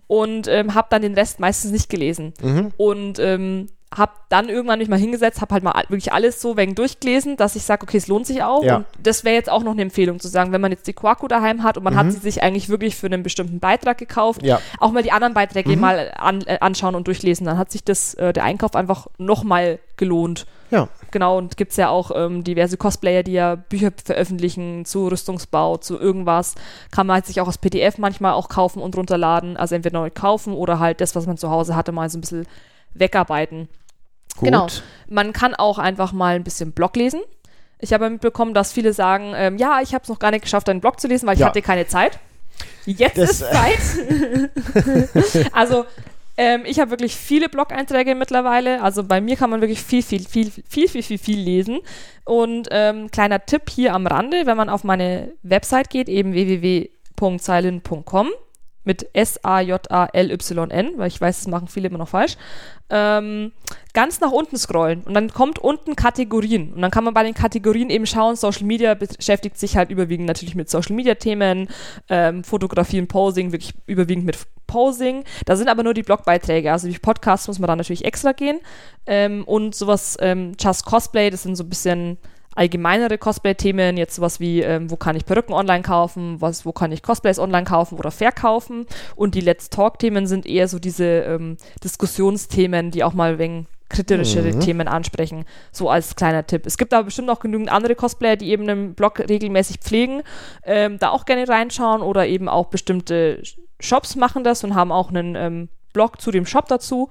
und ähm, habe dann den Rest meistens nicht gelesen. Und ähm, habe dann irgendwann mich mal hingesetzt, habe halt mal wirklich alles so wegen durchgelesen, dass ich sage, okay, es lohnt sich auch. Ja. Und das wäre jetzt auch noch eine Empfehlung zu sagen, wenn man jetzt die Kwaku daheim hat und man hat sie sich eigentlich wirklich für einen bestimmten Beitrag gekauft, Ja. auch mal die anderen Beiträge mal an, äh, anschauen und durchlesen. Dann hat sich das, äh, der Einkauf einfach nochmal gelohnt. Ja. Genau, und gibt es ja auch ähm, diverse Cosplayer, die ja Bücher veröffentlichen zu Rüstungsbau, zu irgendwas. Kann man halt sich auch als PDF manchmal auch kaufen und runterladen. Also entweder neu kaufen oder halt das, was man zu Hause hatte, mal so ein bisschen wegarbeiten. Gut. Genau. Man kann auch einfach mal ein bisschen Blog lesen. Ich habe mitbekommen, dass viele sagen, ähm, ja, ich habe es noch gar nicht geschafft, einen Blog zu lesen, weil ich Ja. hatte keine Zeit. Jetzt Das- ist Zeit. also ähm, ich habe wirklich viele Blog-Einträge mittlerweile. Also bei mir kann man wirklich viel, viel, viel, viel, viel, viel, viel lesen. Und ähm, kleiner Tipp hier am Rande, wenn man auf meine Website geht, eben www.silent.com mit S-A-J-A-L-Y-N, weil ich weiß, das machen viele immer noch falsch, ähm, ganz nach unten scrollen. Und dann kommt unten Kategorien. Und dann kann man bei den Kategorien eben schauen, Social Media beschäftigt sich halt überwiegend natürlich mit Social Media Themen, ähm, Fotografie und Posing, wirklich überwiegend mit Posing. Da sind aber nur die Blogbeiträge, also wie Podcasts muss man da natürlich extra gehen. Ähm, und sowas ähm, Just Cosplay, das sind so ein bisschen allgemeinere Cosplay-Themen, jetzt sowas wie, ähm, wo kann ich Perücken online kaufen, was, wo kann ich Cosplays online kaufen oder verkaufen. Und die Let's Talk-Themen sind eher so diese ähm, Diskussionsthemen, die auch mal wegen kritischere Themen ansprechen, so als kleiner Tipp. Es gibt aber bestimmt auch genügend andere Cosplayer, die eben einen Blog regelmäßig pflegen, ähm, da auch gerne reinschauen oder eben auch bestimmte Shops machen das und haben auch einen ähm, Blog zu dem Shop dazu.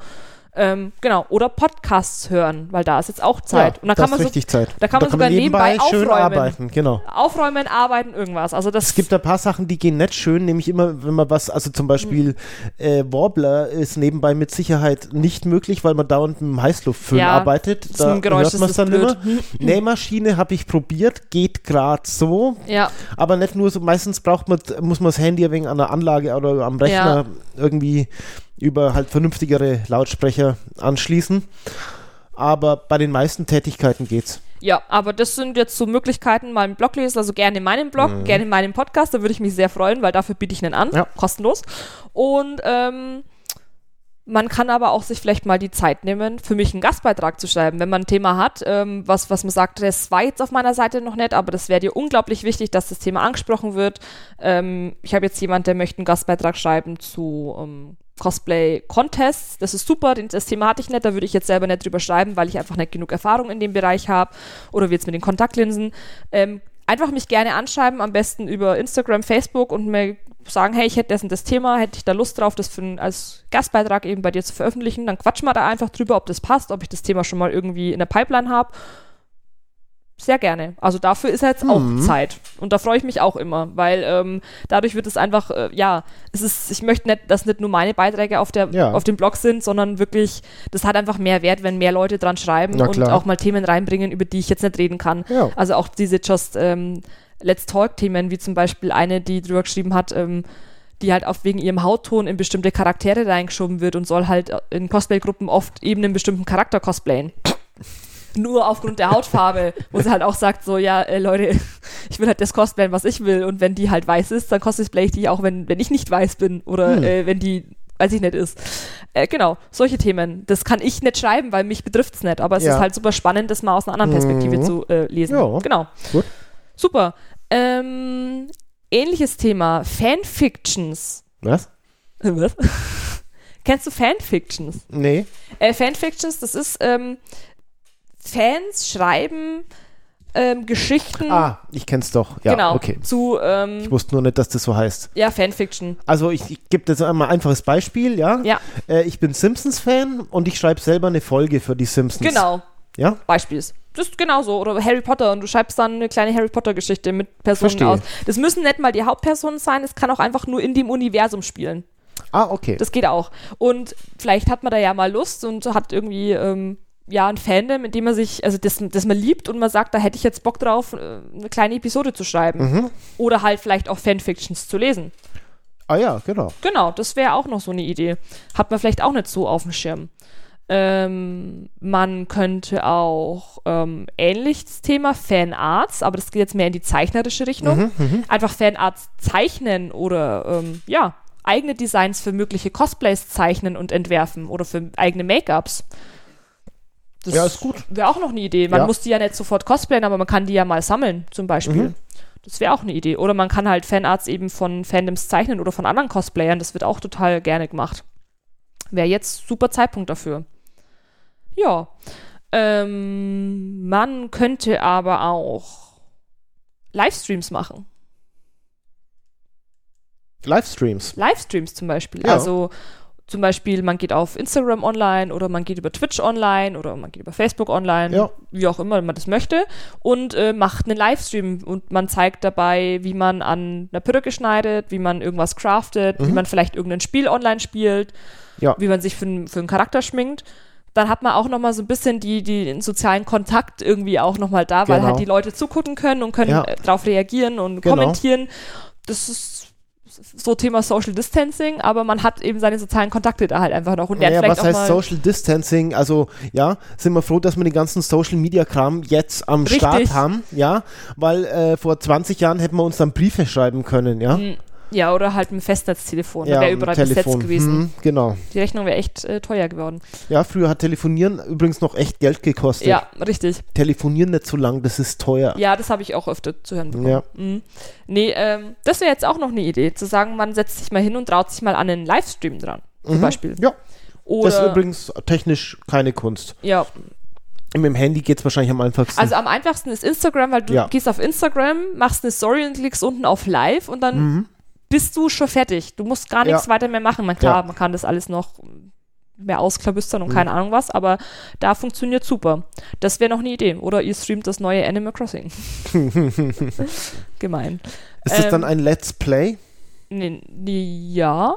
Ähm, genau, oder Podcasts hören, weil da ist jetzt auch Zeit. Ja, und da da kann ist man so richtig Zeit. da kann man sogar nebenbei schön aufräumen. arbeiten, genau. aufräumen, arbeiten, irgendwas. Also das Es gibt ein paar Sachen, die gehen nicht schön, nämlich immer, wenn man was, also zum Beispiel äh, Warbler ist nebenbei mit Sicherheit nicht möglich, weil man dauernd mit dem Heißluftföhn Ja, arbeitet. Da Geräusch, hört man es dann blöd. immer. Nähmaschine habe ich probiert, geht gerade so, ja, aber nicht nur so, meistens braucht man, muss man das Handy ein wenig an der Anlage oder am Rechner irgendwie über halt vernünftigere Lautsprecher anschließen. Aber bei den meisten Tätigkeiten geht's. ja, aber das sind jetzt so Möglichkeiten, mal einen Blog lesen, also gerne in meinem Blog, gerne in meinem Podcast, da würde ich mich sehr freuen, weil dafür biete ich einen an, Ja. kostenlos. Und ähm, man kann aber auch sich vielleicht mal die Zeit nehmen, für mich einen Gastbeitrag zu schreiben, wenn man ein Thema hat, ähm, was, was man sagt, das war jetzt auf meiner Seite noch nicht, aber das wäre dir unglaublich wichtig, dass das Thema angesprochen wird. Ähm, ich habe jetzt jemand, der möchte einen Gastbeitrag schreiben zu ähm, Cosplay-Contests. Das ist super, das Thema hatte ich nicht, da würde ich jetzt selber nicht drüber schreiben, weil ich einfach nicht genug Erfahrung in dem Bereich habe. Oder wie jetzt mit den Kontaktlinsen. Ähm, einfach mich gerne anschreiben, am besten über Instagram, Facebook und mir sagen, hey, ich hätte das und das Thema, hätte ich da Lust drauf, das für, als Gastbeitrag eben bei dir zu veröffentlichen. Dann quatschen wir da einfach drüber, ob das passt, ob ich das Thema schon mal irgendwie in der Pipeline habe. Sehr gerne. Also dafür ist jetzt auch Mhm. Zeit. Und da freue ich mich auch immer, weil ähm, dadurch wird es einfach, äh, ja, es ist, ich möchte nicht, dass nicht nur meine Beiträge auf, der, Ja. auf dem Blog sind, sondern wirklich, das hat einfach mehr Wert, wenn mehr Leute dran schreiben und auch mal Themen reinbringen, über die ich jetzt nicht reden kann. Ja. Also auch diese Just ähm, Let's Talk-Themen, wie zum Beispiel eine, die drüber geschrieben hat, ähm, die halt auch wegen ihrem Hautton in bestimmte Charaktere reingeschoben wird und soll halt in Cosplay-Gruppen oft eben einen bestimmten Charakter cosplayen. Nur aufgrund der Hautfarbe, wo sie halt auch sagt, so, ja, äh, Leute, ich will halt das cosplayen, was ich will. Und wenn die halt weiß ist, dann cosplay ich die auch, wenn, wenn ich nicht weiß bin. Oder Hm. äh, wenn die, weiß ich nicht, ist. Äh, genau, solche Themen. Das kann ich nicht schreiben, weil mich betrifft es nicht. Aber es Ja. ist halt super spannend, das mal aus einer anderen Perspektive Mhm. zu äh, lesen. Ja. Genau. Gut. Super. Ähm, ähnliches Thema. Fanfictions. Was? Was? Kennst du Fanfictions? Nee. Äh, Fanfictions, das ist, ähm, Fans schreiben ähm, Geschichten. Ah, ich kenn's doch. Ja, genau. okay. Zu, ähm, Ich wusste nur nicht, dass das so heißt. ja, Fanfiction. Also ich, ich gebe jetzt einmal ein einfaches Beispiel, ja? Ja, Äh, ich bin Simpsons-Fan und ich schreibe selber eine Folge für die Simpsons. genau. Ja? Beispiel ist. Das ist genauso. Oder Harry Potter und du schreibst dann eine kleine Harry Potter-Geschichte mit Personen Verstehe. aus. Das müssen nicht mal die Hauptpersonen sein, es kann auch einfach nur in dem Universum spielen. Ah, okay. Das geht auch. Und vielleicht hat man da ja mal Lust und hat irgendwie, ähm, ja, ein Fandom, in dem man sich, also das, das man liebt und man sagt, da hätte ich jetzt Bock drauf, äh, eine kleine Episode zu schreiben. Mhm. Oder halt vielleicht auch Fanfictions zu lesen. Ah ja, genau. Genau, das wäre auch noch so eine Idee. Hat man vielleicht auch nicht so auf dem Schirm. Ähm, man könnte auch ähm, ähnliches Thema Fanarts, aber das geht jetzt mehr in die zeichnerische Richtung. Mhm, Einfach Fanarts zeichnen oder ähm, ja, eigene Designs für mögliche Cosplays zeichnen und entwerfen oder für eigene Make-ups. Das Ja, ist gut. Wäre auch noch eine Idee. Man Ja. muss die ja nicht sofort cosplayen, aber man kann die ja mal sammeln, zum Beispiel. Mhm. Das wäre auch eine Idee. Oder man kann halt Fanarts eben von Fandoms zeichnen oder von anderen Cosplayern. Das wird auch total gerne gemacht. Wäre jetzt super Zeitpunkt dafür. Ja. Ähm, man könnte aber auch Livestreams machen. Livestreams. Livestreams zum Beispiel. Ja. Also zum Beispiel, man geht auf Instagram online oder man geht über Twitch online oder man geht über Facebook online, Ja. wie auch immer man das möchte, und äh, macht einen Livestream und man zeigt dabei, wie man an einer Perücke schneidet, wie man irgendwas craftet, wie Mhm. man vielleicht irgendein Spiel online spielt, Ja. wie man sich für, für einen Charakter schminkt. Dann hat man auch noch mal so ein bisschen die, die den sozialen Kontakt irgendwie auch noch mal da, weil Genau. halt die Leute zugucken können und können Ja. äh, darauf reagieren und Genau. kommentieren. Das ist so Thema Social Distancing, aber man hat eben seine sozialen Kontakte da halt einfach noch und Naja, was auch heißt Social Distancing? Also, ja, sind wir froh, dass wir den ganzen Social Media Kram jetzt am Richtig. Start haben, ja, weil äh, vor 20 Jahren hätten wir uns dann Briefe schreiben können, ja. Mm, ja oder halt mit dem Festnetztelefon, ja, wäre überall Telefon. besetzt gewesen. Hm, genau. Die Rechnung wäre echt äh, teuer geworden. Ja, früher hat Telefonieren übrigens noch echt Geld gekostet. Ja, richtig. Telefonieren nicht so lang, das ist teuer. Ja, das habe ich auch öfter zu hören bekommen. Ja. Mhm. Nee, ähm, das wäre jetzt auch noch eine Idee, zu sagen, man setzt sich mal hin und traut sich mal an einen Livestream dran, zum Mhm. Beispiel. Ja, Oder, das ist übrigens technisch keine Kunst. ja, Mit dem Handy geht es wahrscheinlich am einfachsten. also am einfachsten ist Instagram, weil du Ja. gehst auf Instagram, machst eine Story und klickst unten auf Live und dann mhm. Bist du schon fertig. Du musst gar Ja. nichts weiter mehr machen. Man, klar, Ja. man kann das alles noch mehr ausklabüstern und Mhm. keine Ahnung was, aber da funktioniert super. Das wäre noch eine Idee. Oder ihr streamt das neue Animal Crossing. Gemein. ist das ähm, dann ein Let's Play? Nee, nee, ja.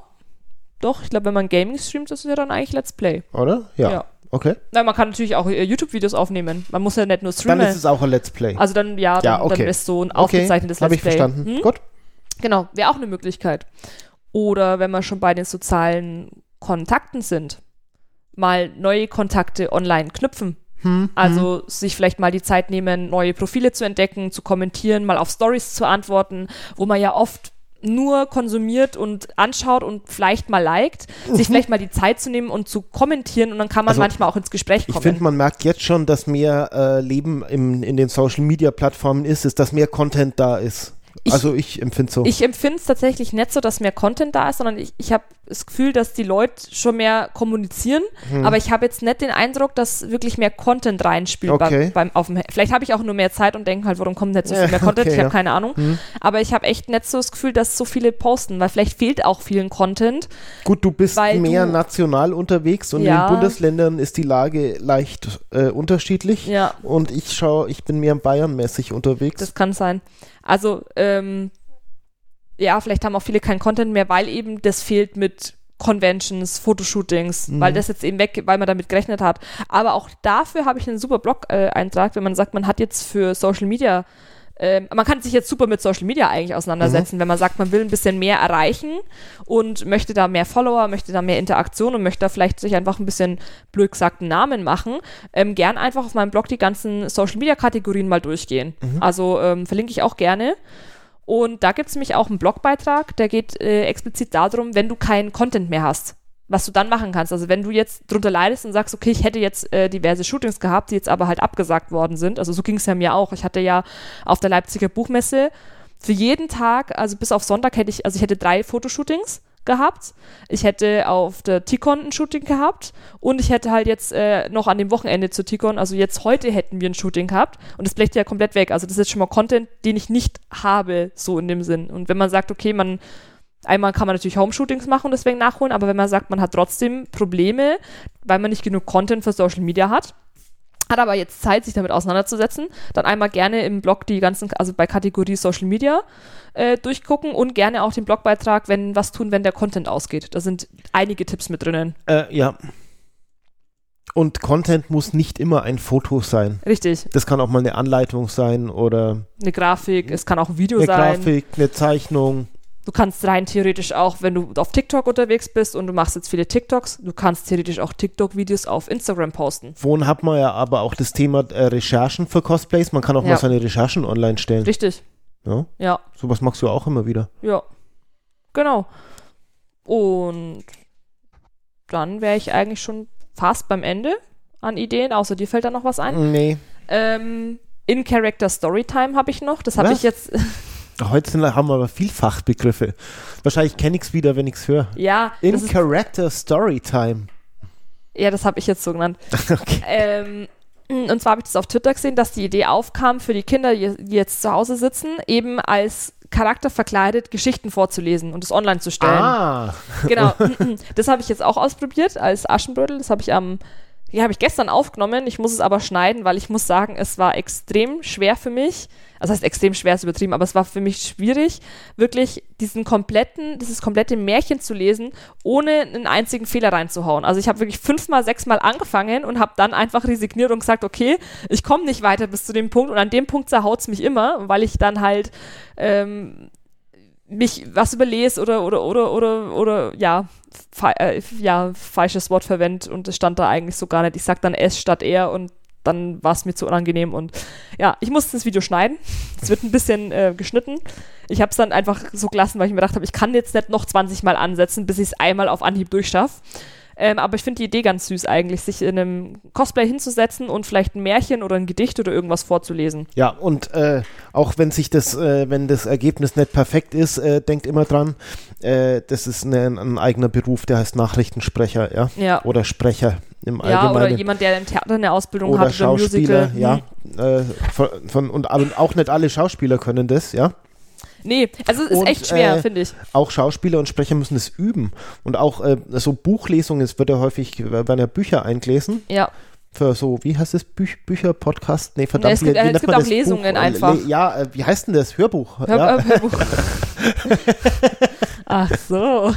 Doch, ich glaube, wenn man Gaming streamt, das ist ja dann eigentlich Let's Play. Oder? Ja. Ja. Okay. Na, man kann natürlich auch äh, YouTube-Videos aufnehmen. Man muss ja nicht nur Dann streamen. ist es auch ein Let's Play. also dann, ja, dann, Ja, okay. dann ist so ein okay, aufgezeichnetes habe Let's ich Play. verstanden. Hm? Gut. Genau, wäre auch eine Möglichkeit. Oder wenn wir schon bei den sozialen Kontakten sind, mal neue Kontakte online knüpfen. Hm, Also sich vielleicht mal die Zeit nehmen, neue Profile zu entdecken, zu kommentieren, mal auf Stories zu antworten, wo man ja oft nur konsumiert und anschaut und vielleicht mal liked, sich vielleicht mal die Zeit zu nehmen und zu kommentieren und dann kann man Mhm. Also, manchmal auch ins Gespräch Ich kommen. finde, man merkt jetzt schon, dass mehr äh, Leben im, in den Social Media Plattformen ist, ist, dass mehr Content da ist. Ich- also ich empfinde so. Ich empfinde es tatsächlich nicht so, dass mehr Content da ist, sondern ich, ich habe das Gefühl, dass die Leute schon mehr kommunizieren, Hm. aber ich habe jetzt nicht den Eindruck, dass wirklich mehr Content reinspielt Okay. beim, beim auf dem Vielleicht habe ich auch nur mehr Zeit und denke halt, warum kommt nicht so viel mehr Content? okay, ich habe ja. keine Ahnung. Hm. Aber ich habe echt nicht so das Gefühl, dass so viele posten, weil vielleicht fehlt auch vielen Content. Gut, du bist mehr du- national unterwegs und Ja. in den Bundesländern ist die Lage leicht äh, unterschiedlich. Ja, Und ich schaue, ich bin mehr Bayern-mäßig unterwegs. das kann sein. Also, ähm, ja, vielleicht haben auch viele keinen Content mehr, weil eben das fehlt mit Conventions, Fotoshootings, Mhm. weil das jetzt eben weg, weil man damit gerechnet hat. Aber auch dafür habe ich einen super Blog-Eintrag, wenn man sagt, man hat jetzt für Social Media ähm, man kann sich jetzt super mit Social Media eigentlich auseinandersetzen, wenn man sagt, man will ein bisschen mehr erreichen und möchte da mehr Follower, möchte da mehr Interaktion und möchte da vielleicht sich einfach ein bisschen blöd gesagt einen Namen machen. Ähm, gern einfach auf meinem Blog die ganzen Social Media Kategorien mal durchgehen. Also ähm, verlinke ich auch gerne. Und da gibt es nämlich auch einen Blogbeitrag, der geht äh, explizit darum, wenn du keinen Content mehr hast, was du dann machen kannst. Also wenn du jetzt drunter leidest und sagst, okay, ich hätte jetzt äh, diverse Shootings gehabt, die jetzt aber halt abgesagt worden sind. Also so ging es ja mir auch. Ich hatte ja auf der Leipziger Buchmesse für jeden Tag, also bis auf Sonntag hätte ich, also ich hätte drei Fotoshootings gehabt. Ich hätte auf der Tikon ein Shooting gehabt und ich hätte halt jetzt äh, noch an dem Wochenende zur Tikon, also jetzt heute hätten wir ein Shooting gehabt und das bleibt ja komplett weg. Also das ist jetzt schon mal Content, den ich nicht habe, so in dem Sinn. Und wenn man sagt, okay, man einmal kann man natürlich Home-Shootings machen und deswegen nachholen, aber wenn man sagt, man hat trotzdem Probleme, weil man nicht genug Content für Social Media hat, hat aber jetzt Zeit, sich damit auseinanderzusetzen, dann einmal gerne im Blog die ganzen, also bei Kategorie Social Media äh, durchgucken und gerne auch den Blogbeitrag, wenn was tun, wenn der Content ausgeht. Da sind einige Tipps mit drinnen. Äh, ja. Und Content muss nicht immer ein Foto sein. Richtig. Das kann auch mal eine Anleitung sein oder Eine Grafik, es kann auch ein Video eine sein. Grafik, eine Zeichnung. Du kannst rein theoretisch auch, wenn du auf TikTok unterwegs bist und du machst jetzt viele TikToks, du kannst theoretisch auch TikTok-Videos auf Instagram posten. Vorhin hat man ja aber auch das Thema äh, Recherchen für Cosplays. Man kann auch Ja. mal seine Recherchen online stellen. Richtig. Ja? Ja, Sowas machst du auch immer wieder. ja. Genau. Und dann wäre ich eigentlich schon fast beim Ende an Ideen, außer dir fällt da noch was ein. Nee. Ähm, In-Character Storytime habe ich noch. Das habe ich jetzt. Heute haben wir aber viel Fachbegriffe. Wahrscheinlich kenne ich es wieder, wenn ich es höre. ja, In Character Storytime. ja, das habe ich jetzt so genannt. Okay. Ähm, und zwar habe ich das auf Twitter gesehen, dass die Idee aufkam, für die Kinder, die die jetzt zu Hause sitzen, eben als Charakter verkleidet Geschichten vorzulesen und es online zu stellen. Ah, Genau. das habe ich jetzt auch ausprobiert als Aschenbrödel. Das habe ich am, ja, habe ich gestern aufgenommen. Ich muss es aber schneiden, weil ich muss sagen, es war extrem schwer für mich. Also heißt extrem schwer ist übertrieben, aber es war für mich schwierig, wirklich diesen kompletten, dieses komplette Märchen zu lesen, ohne einen einzigen Fehler reinzuhauen. Also ich habe wirklich fünfmal, sechsmal angefangen und habe dann einfach resigniert und gesagt, okay, ich komme nicht weiter bis zu dem Punkt und an dem Punkt zerhaut es mich immer, weil ich dann halt ähm, mich was überlese oder oder oder oder oder ja äh, ja falsches Wort verwende und es stand da eigentlich so gar nicht. Ich sag dann S statt R und dann war es mir zu unangenehm und ja, ich musste das Video schneiden. Es wird ein bisschen äh, geschnitten. Ich habe es dann einfach so gelassen, weil ich mir gedacht habe, ich kann jetzt nicht noch 20 Mal ansetzen, bis ich es einmal auf Anhieb durchschaffe. Ähm, aber ich finde die Idee ganz süß eigentlich, sich in einem Cosplay hinzusetzen und vielleicht ein Märchen oder ein Gedicht oder irgendwas vorzulesen. ja, und äh, auch wenn sich das, äh, wenn das Ergebnis nicht perfekt ist, äh, denkt immer dran, äh, das ist eine, ein eigener Beruf, der heißt Nachrichtensprecher, ja. Ja. Oder Sprecher im Ja, oder Allgemeinen. jemand, der im Theater eine Ausbildung oder hat oder Schauspieler, Musical. ja. Äh, von, von, und aber auch nicht alle Schauspieler können das, ja. Nee, also es ist Und, echt schwer, äh, finde ich. Auch Schauspieler und Sprecher müssen es üben. Und auch äh, so Buchlesungen, es wird ja häufig, werden ja Bücher eingelesen. Ja, Für so, wie heißt das? Büch, Bücher, Podcast? Nee, verdammt. Nee, es gibt- wie, äh, es gibt auch das Lesungen Buch? Äh, einfach. Le- Ja, äh, wie heißt denn das? Hörbuch. Hör, ja. Hörbuch. Ach so.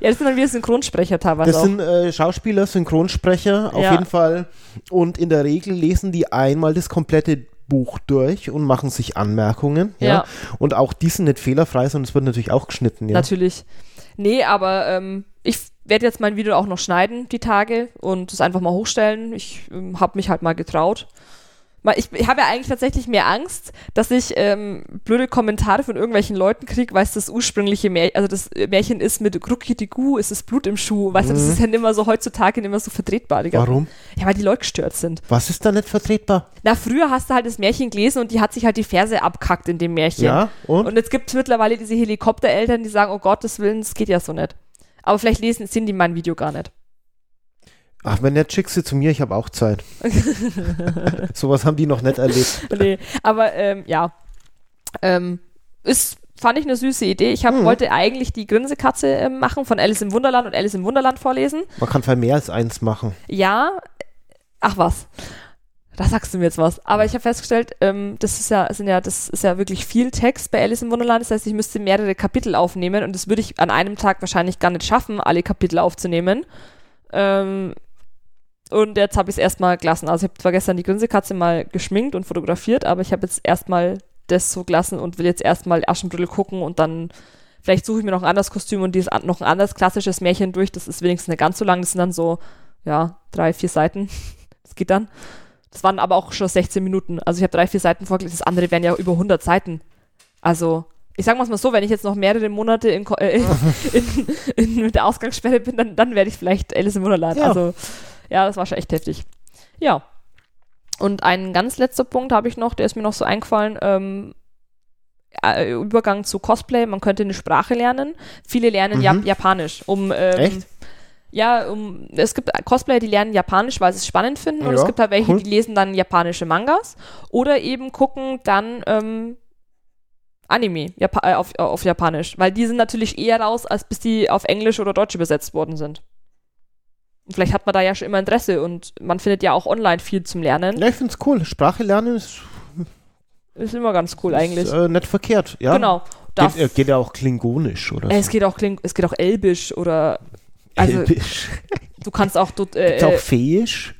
Ja, das sind dann wieder Synchronsprecher teilweise Das auch. sind äh, Schauspieler, Synchronsprecher auf Ja. jeden Fall. Und in der Regel lesen die einmal das komplette Buch durch und machen sich Anmerkungen. Ja. Ja. Und auch die sind nicht fehlerfrei, sondern es wird natürlich auch geschnitten. Ja. Natürlich. Nee, aber ähm, ich werde jetzt mein Video auch noch schneiden, die Tage, und es einfach mal hochstellen. Ich ähm, habe mich halt mal getraut. Ich, ich habe ja eigentlich tatsächlich mehr Angst, dass ich ähm, blöde Kommentare von irgendwelchen Leuten kriege, weil es das ursprüngliche Märchen, also das Märchen ist mit Ruckitigu, ist das Blut im Schuh. Weißt du, das ist ja nicht immer so heutzutage nicht mehr so vertretbar. Digga. Mhm. Warum? Ja, weil die Leute gestört sind. Was ist da nicht vertretbar? Na, früher hast du halt das Märchen gelesen und die hat sich halt die Ferse abkackt in dem Märchen. Ja, und? Und jetzt gibt es mittlerweile diese Helikoptereltern, die sagen, oh Gottes Willen, das geht ja so nicht. Aber vielleicht lesen, sehen die mein Video gar nicht. Ach, wenn nicht, schick sie zu mir, ich habe auch Zeit. Sowas haben die noch nicht erlebt. nee, aber ähm, ja. Ähm, ist, fand ich eine süße Idee. Ich hab, Mhm. wollte eigentlich die Grinsekatze ähm, machen von Alice im Wunderland und Alice im Wunderland vorlesen. Man kann viel mehr als eins machen. Ja, ach was. Da sagst du mir jetzt was. Aber ich habe festgestellt, ähm, das ist ja, sind ja, das ist ja wirklich viel Text bei Alice im Wunderland. Das heißt, ich müsste mehrere Kapitel aufnehmen und das würde ich an einem Tag wahrscheinlich gar nicht schaffen, alle Kapitel aufzunehmen. Ähm, und jetzt habe ich es erstmal gelassen. Also ich habe zwar gestern die Grinsekatze mal geschminkt und fotografiert, aber ich habe jetzt erstmal das so gelassen und will jetzt erstmal Aschenbrödel gucken und dann vielleicht suche ich mir noch ein anderes Kostüm und dieses noch ein anderes klassisches Märchen durch. Das ist wenigstens nicht ganz so lang. Das sind dann so, ja, drei, vier Seiten. Das geht dann. Das waren aber auch schon 16 Minuten. Also ich habe drei, vier Seiten vorgelesen. Das andere wären ja über 100 Seiten. Also ich sage mal so, wenn ich jetzt noch mehrere Monate in, äh, in, in, mit der Ausgangssperre bin, dann, dann werde ich vielleicht Alice im Wunderland. Ja. Also ja, das war schon echt heftig. Ja. Und ein ganz letzter Punkt habe ich noch, der ist mir noch so eingefallen. Ähm, äh, Übergang zu Cosplay, man könnte eine Sprache lernen. Viele lernen Mhm. Jap Japanisch, um ähm, Echt? ja, um, es gibt Cosplayer, die lernen Japanisch, weil sie es spannend finden, und Ja, es gibt halt welche, cool. die lesen dann japanische Mangas oder eben gucken dann ähm, Anime Japa äh, auf, auf Japanisch, weil die sind natürlich eher raus, als bis die auf Englisch oder Deutsch übersetzt worden sind. Vielleicht hat man da ja schon immer Interesse und man findet ja auch online viel zum Lernen. Ja, ich finde es cool. Sprache lernen ist, Ist immer ganz cool eigentlich. ist äh, nicht verkehrt. Ja. Genau. Darf, Geht, äh, geht ja auch klingonisch oder äh, es geht auch Kling, es geht auch Elbisch oder also Elbisch. du kannst auch du, äh, auch äh, Fäisch?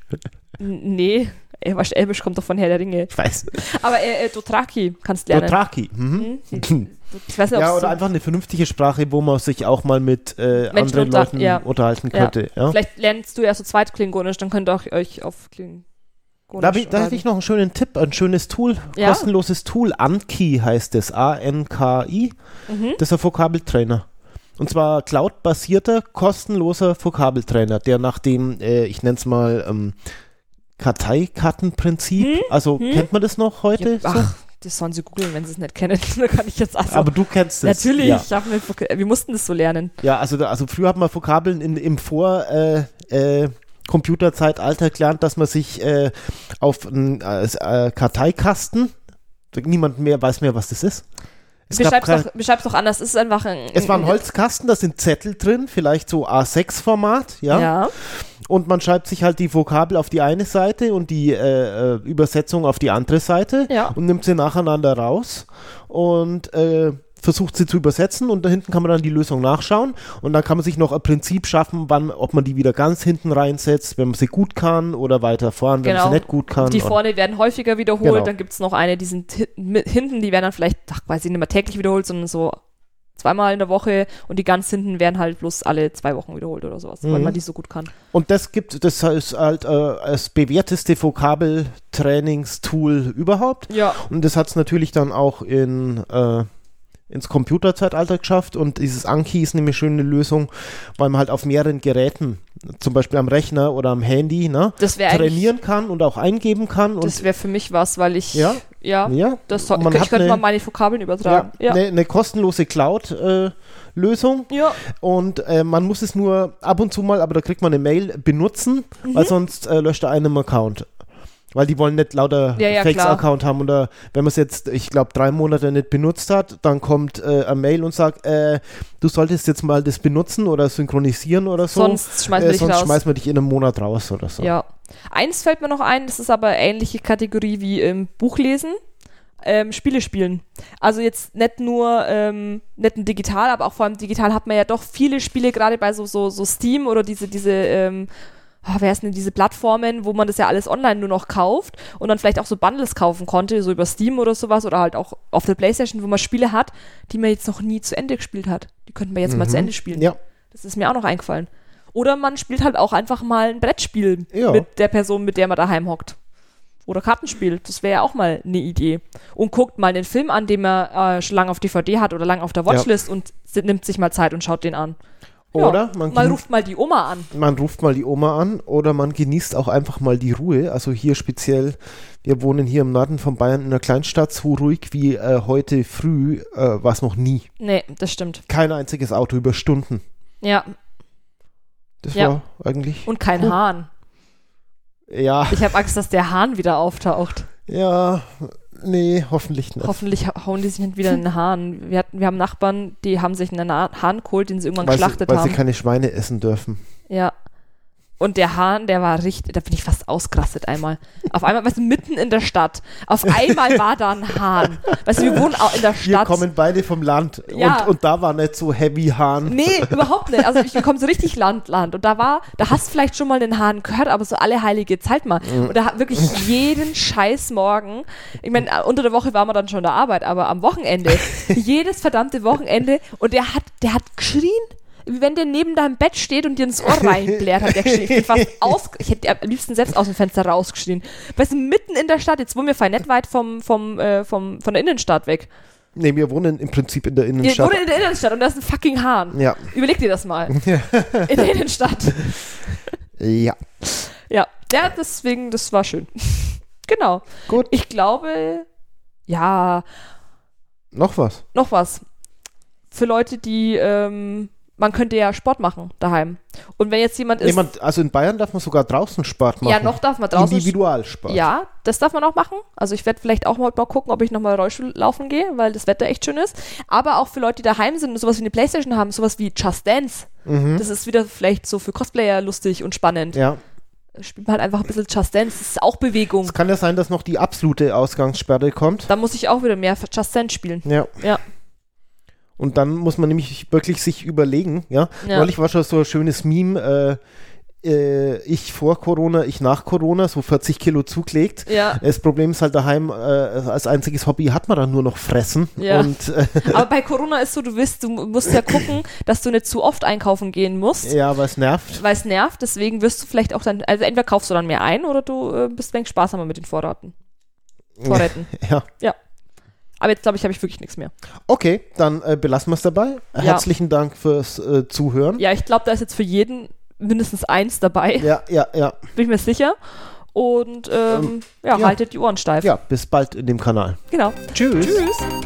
N- Nee, Ey, was Elbisch kommt doch von Herr der Ringe. Ich weiß. Aber äh, äh, Dothraki kannst lernen. Dothraki. Mhm. Hm? Ich weiß nicht, Ja, oder so- einfach eine vernünftige Sprache, wo man sich auch mal mit äh, anderen unter- Leuten ja. unterhalten könnte. Ja. Vielleicht lernst du ja so Zweitklingonisch, dann könnt ihr auch euch auf Klingonisch Da, ich, da hätte ich noch einen schönen Tipp, ein schönes Tool, Ja? kostenloses Tool. Anki heißt es, A-N-K-I. Mhm. Das ist ein Vokabeltrainer. Und zwar cloud-basierter, kostenloser Vokabeltrainer, der nach dem, äh, ich nenne es mal, ähm, Karteikartenprinzip, Hm? also Hm? kennt man das noch heute? Ja, so? ach, das sollen sie googeln, wenn sie es nicht kennen. da kann ich jetzt also. Aber du kennst es. Natürlich, Ja, mit, wir mussten das so lernen. ja also, also früher hat man Vokabeln in, im Vor- äh, äh, Computerzeitalter gelernt, dass man sich äh, auf einen äh, Karteikasten, niemand mehr weiß mehr, was das ist. Es, Beschreib's kein, doch, beschreib's doch anders. Es ist einfach ein. es war ein Holzkasten, da sind Zettel drin, vielleicht so A6-Format, ja? Ja. Und man schreibt sich halt die Vokabel auf die eine Seite und die äh, äh, Übersetzung auf die andere Seite Ja. und nimmt sie nacheinander raus und äh, versucht sie zu übersetzen und da hinten kann man dann die Lösung nachschauen und dann kann man sich noch ein Prinzip schaffen, wann, ob man die wieder ganz hinten reinsetzt, wenn man sie gut kann oder weiter vorn, wenn man Genau. sie nicht gut kann. Die vorne werden häufiger wiederholt, Genau. dann gibt es noch eine, die sind hinten, die werden dann vielleicht, ach, weiß ich nicht mehr täglich wiederholt, sondern so zweimal in der Woche und die ganz hinten werden halt bloß alle zwei Wochen wiederholt oder sowas, weil Mhm. man die so gut kann. Und das gibt, das ist halt äh, das bewährteste Vokabeltrainingstool überhaupt. Ja. Und das hat es natürlich dann auch in, äh, ins Computerzeitalter geschafft. Und dieses Anki ist eine schöne Lösung, weil man halt auf mehreren Geräten, zum Beispiel am Rechner oder am Handy, ne, trainieren kann und auch eingeben kann. Das wäre für mich was, weil ich, Ja? ja, ja, das man ich hat könnte eine- mal meine Vokabeln ja, übertragen. Ja. Eine, eine kostenlose Cloud-Lösung. Ja. Und äh, man muss es nur ab und zu mal, aber da kriegt man eine Mail benutzen, Mhm. weil sonst äh, löscht er einen Account. Weil die wollen nicht lauter Ja, ja, Fakes-Account haben. Oder wenn man es jetzt, ich glaube, drei Monate nicht benutzt hat, dann kommt äh, eine Mail und sagt, äh, du solltest jetzt mal das benutzen oder synchronisieren oder so. Sonst schmeißen wir äh, dich sonst raus. schmeißen wir dich in einem Monat raus oder so. Ja. Eins fällt mir noch ein, das ist aber ähnliche Kategorie wie im Buchlesen. Ähm, Spiele spielen. Also jetzt nicht nur ähm, nicht ein digital, aber auch vor allem digital hat man ja doch viele Spiele, gerade bei so, so, so Steam oder diese, diese, ähm, ah, wer ist denn diese Plattformen, wo man das ja alles online nur noch kauft und dann vielleicht auch so Bundles kaufen konnte, so über Steam oder sowas oder halt auch auf der Playstation, wo man Spiele hat, die man jetzt noch nie zu Ende gespielt hat. Die könnten wir jetzt mal zu Ende spielen. Ja, Das ist mir auch noch eingefallen. Oder man spielt halt auch einfach mal ein Brettspiel Ja. mit der Person, mit der man daheim hockt. Oder Kartenspiel. Das wäre ja auch mal eine Idee. Und guckt mal einen Film an, den man äh, schon lange auf DVD hat oder lange auf der Watchlist und si- nimmt sich mal Zeit und schaut den an. Ja. Oder man, Man gen- ruft mal die Oma an. man ruft mal die Oma an oder man genießt auch einfach mal die Ruhe. Also hier speziell, wir wohnen hier im Norden von Bayern in einer Kleinstadt, so ruhig wie äh, heute früh äh, war es noch nie. Nee, das stimmt. Kein einziges Auto über Stunden. Ja, Das Ja. war eigentlich. und kein Cool. Hahn. Ja, Ich habe Angst, dass der Hahn wieder auftaucht. ja, nee, hoffentlich nicht. Hoffentlich ha- hauen die sich nicht wieder einen Hahn. Wir, hatten, wir haben Nachbarn, die haben sich einen Hahn geholt, den sie irgendwann weil sie, geschlachtet weil haben. sie keine Schweine essen dürfen. Ja. Und der Hahn, der war richtig, da bin ich fast ausgerastet einmal. Auf einmal, weißt du, mitten in der Stadt. Auf einmal war da ein Hahn. Weißt du, wir wohnen auch in der Wir Stadt. kommen beide vom Land Ja. und, und da war nicht so heavy Hahn. Nee, überhaupt nicht. Also ich, wir kommen so richtig Land, Land. Und da war, da hast du vielleicht schon mal den Hahn gehört, aber so alle heilige Zeit mal. Und da hat wirklich jeden scheiß Morgen, ich meine, äh, unter der Woche waren wir dann schon in der Arbeit, aber am Wochenende, jedes verdammte Wochenende, und der hat, der hat geschrien. Wie wenn der neben deinem Bett steht und dir ins Ohr reinblärt, hat der bin fast aus, ich hätte am liebsten selbst aus dem Fenster rausgeschrien. Weißt du, mitten in der Stadt, jetzt wohnen wir fein nicht weit vom, vom, äh, vom, von der Innenstadt weg. Nee, wir wohnen im Prinzip in der Wir Innenstadt. wohnen in der Innenstadt und da ist ein fucking Hahn. Ja. Überleg dir das mal. In der Innenstadt. Ja. Ja, ja, deswegen, das war schön. genau. Gut. Ich glaube, ja, Noch was? noch was. Für Leute, die, ähm, man könnte ja Sport machen daheim. Und wenn jetzt jemand ist. Jemand, also in Bayern darf man sogar draußen Sport machen. ja, noch darf man draußen. Individualsport. Ja, das darf man auch machen. Also ich werde vielleicht auch mal, mal gucken, ob ich nochmal Rollstuhl laufen gehe, weil das Wetter echt schön ist. Aber auch für Leute, die daheim sind und sowas wie eine Playstation haben, sowas wie Just Dance. Mhm. Das ist wieder vielleicht so für Cosplayer lustig und spannend. Ja. Spielt man halt einfach ein bisschen Just Dance. Das ist auch Bewegung. Es kann ja sein, dass noch die absolute Ausgangssperre kommt. Da muss ich auch wieder mehr Just Dance spielen. Ja. Ja. Und dann muss man nämlich wirklich sich überlegen, ja. Ja. Neulich war schon so ein schönes Meme, äh, äh, ich vor Corona, ich nach Corona, so 40 Kilo zugelegt. Ja. Das Problem ist halt daheim, äh, als einziges Hobby hat man dann nur noch Fressen. Ja. Und äh, Aber bei Corona ist so, du wirst, du musst ja gucken, dass du nicht zu oft einkaufen gehen musst, ja, was nervt. weil es nervt. Deswegen wirst du vielleicht auch dann, also entweder kaufst du dann mehr ein oder du äh, bist ein wenig sparsamer mit den Vorraten. Vorräten. Ja. Aber jetzt glaube ich, habe ich wirklich nichts mehr. Okay, dann äh, belassen wir es dabei. Herzlichen Dank fürs äh, Zuhören. Ja, ich glaube, da ist jetzt für jeden mindestens eins dabei, Ja, ja, ja. bin ich mir sicher. Und ähm, ja, ja. haltet die Ohren steif. Ja, bis bald in dem Kanal. Genau. Tschüss. Tschüss.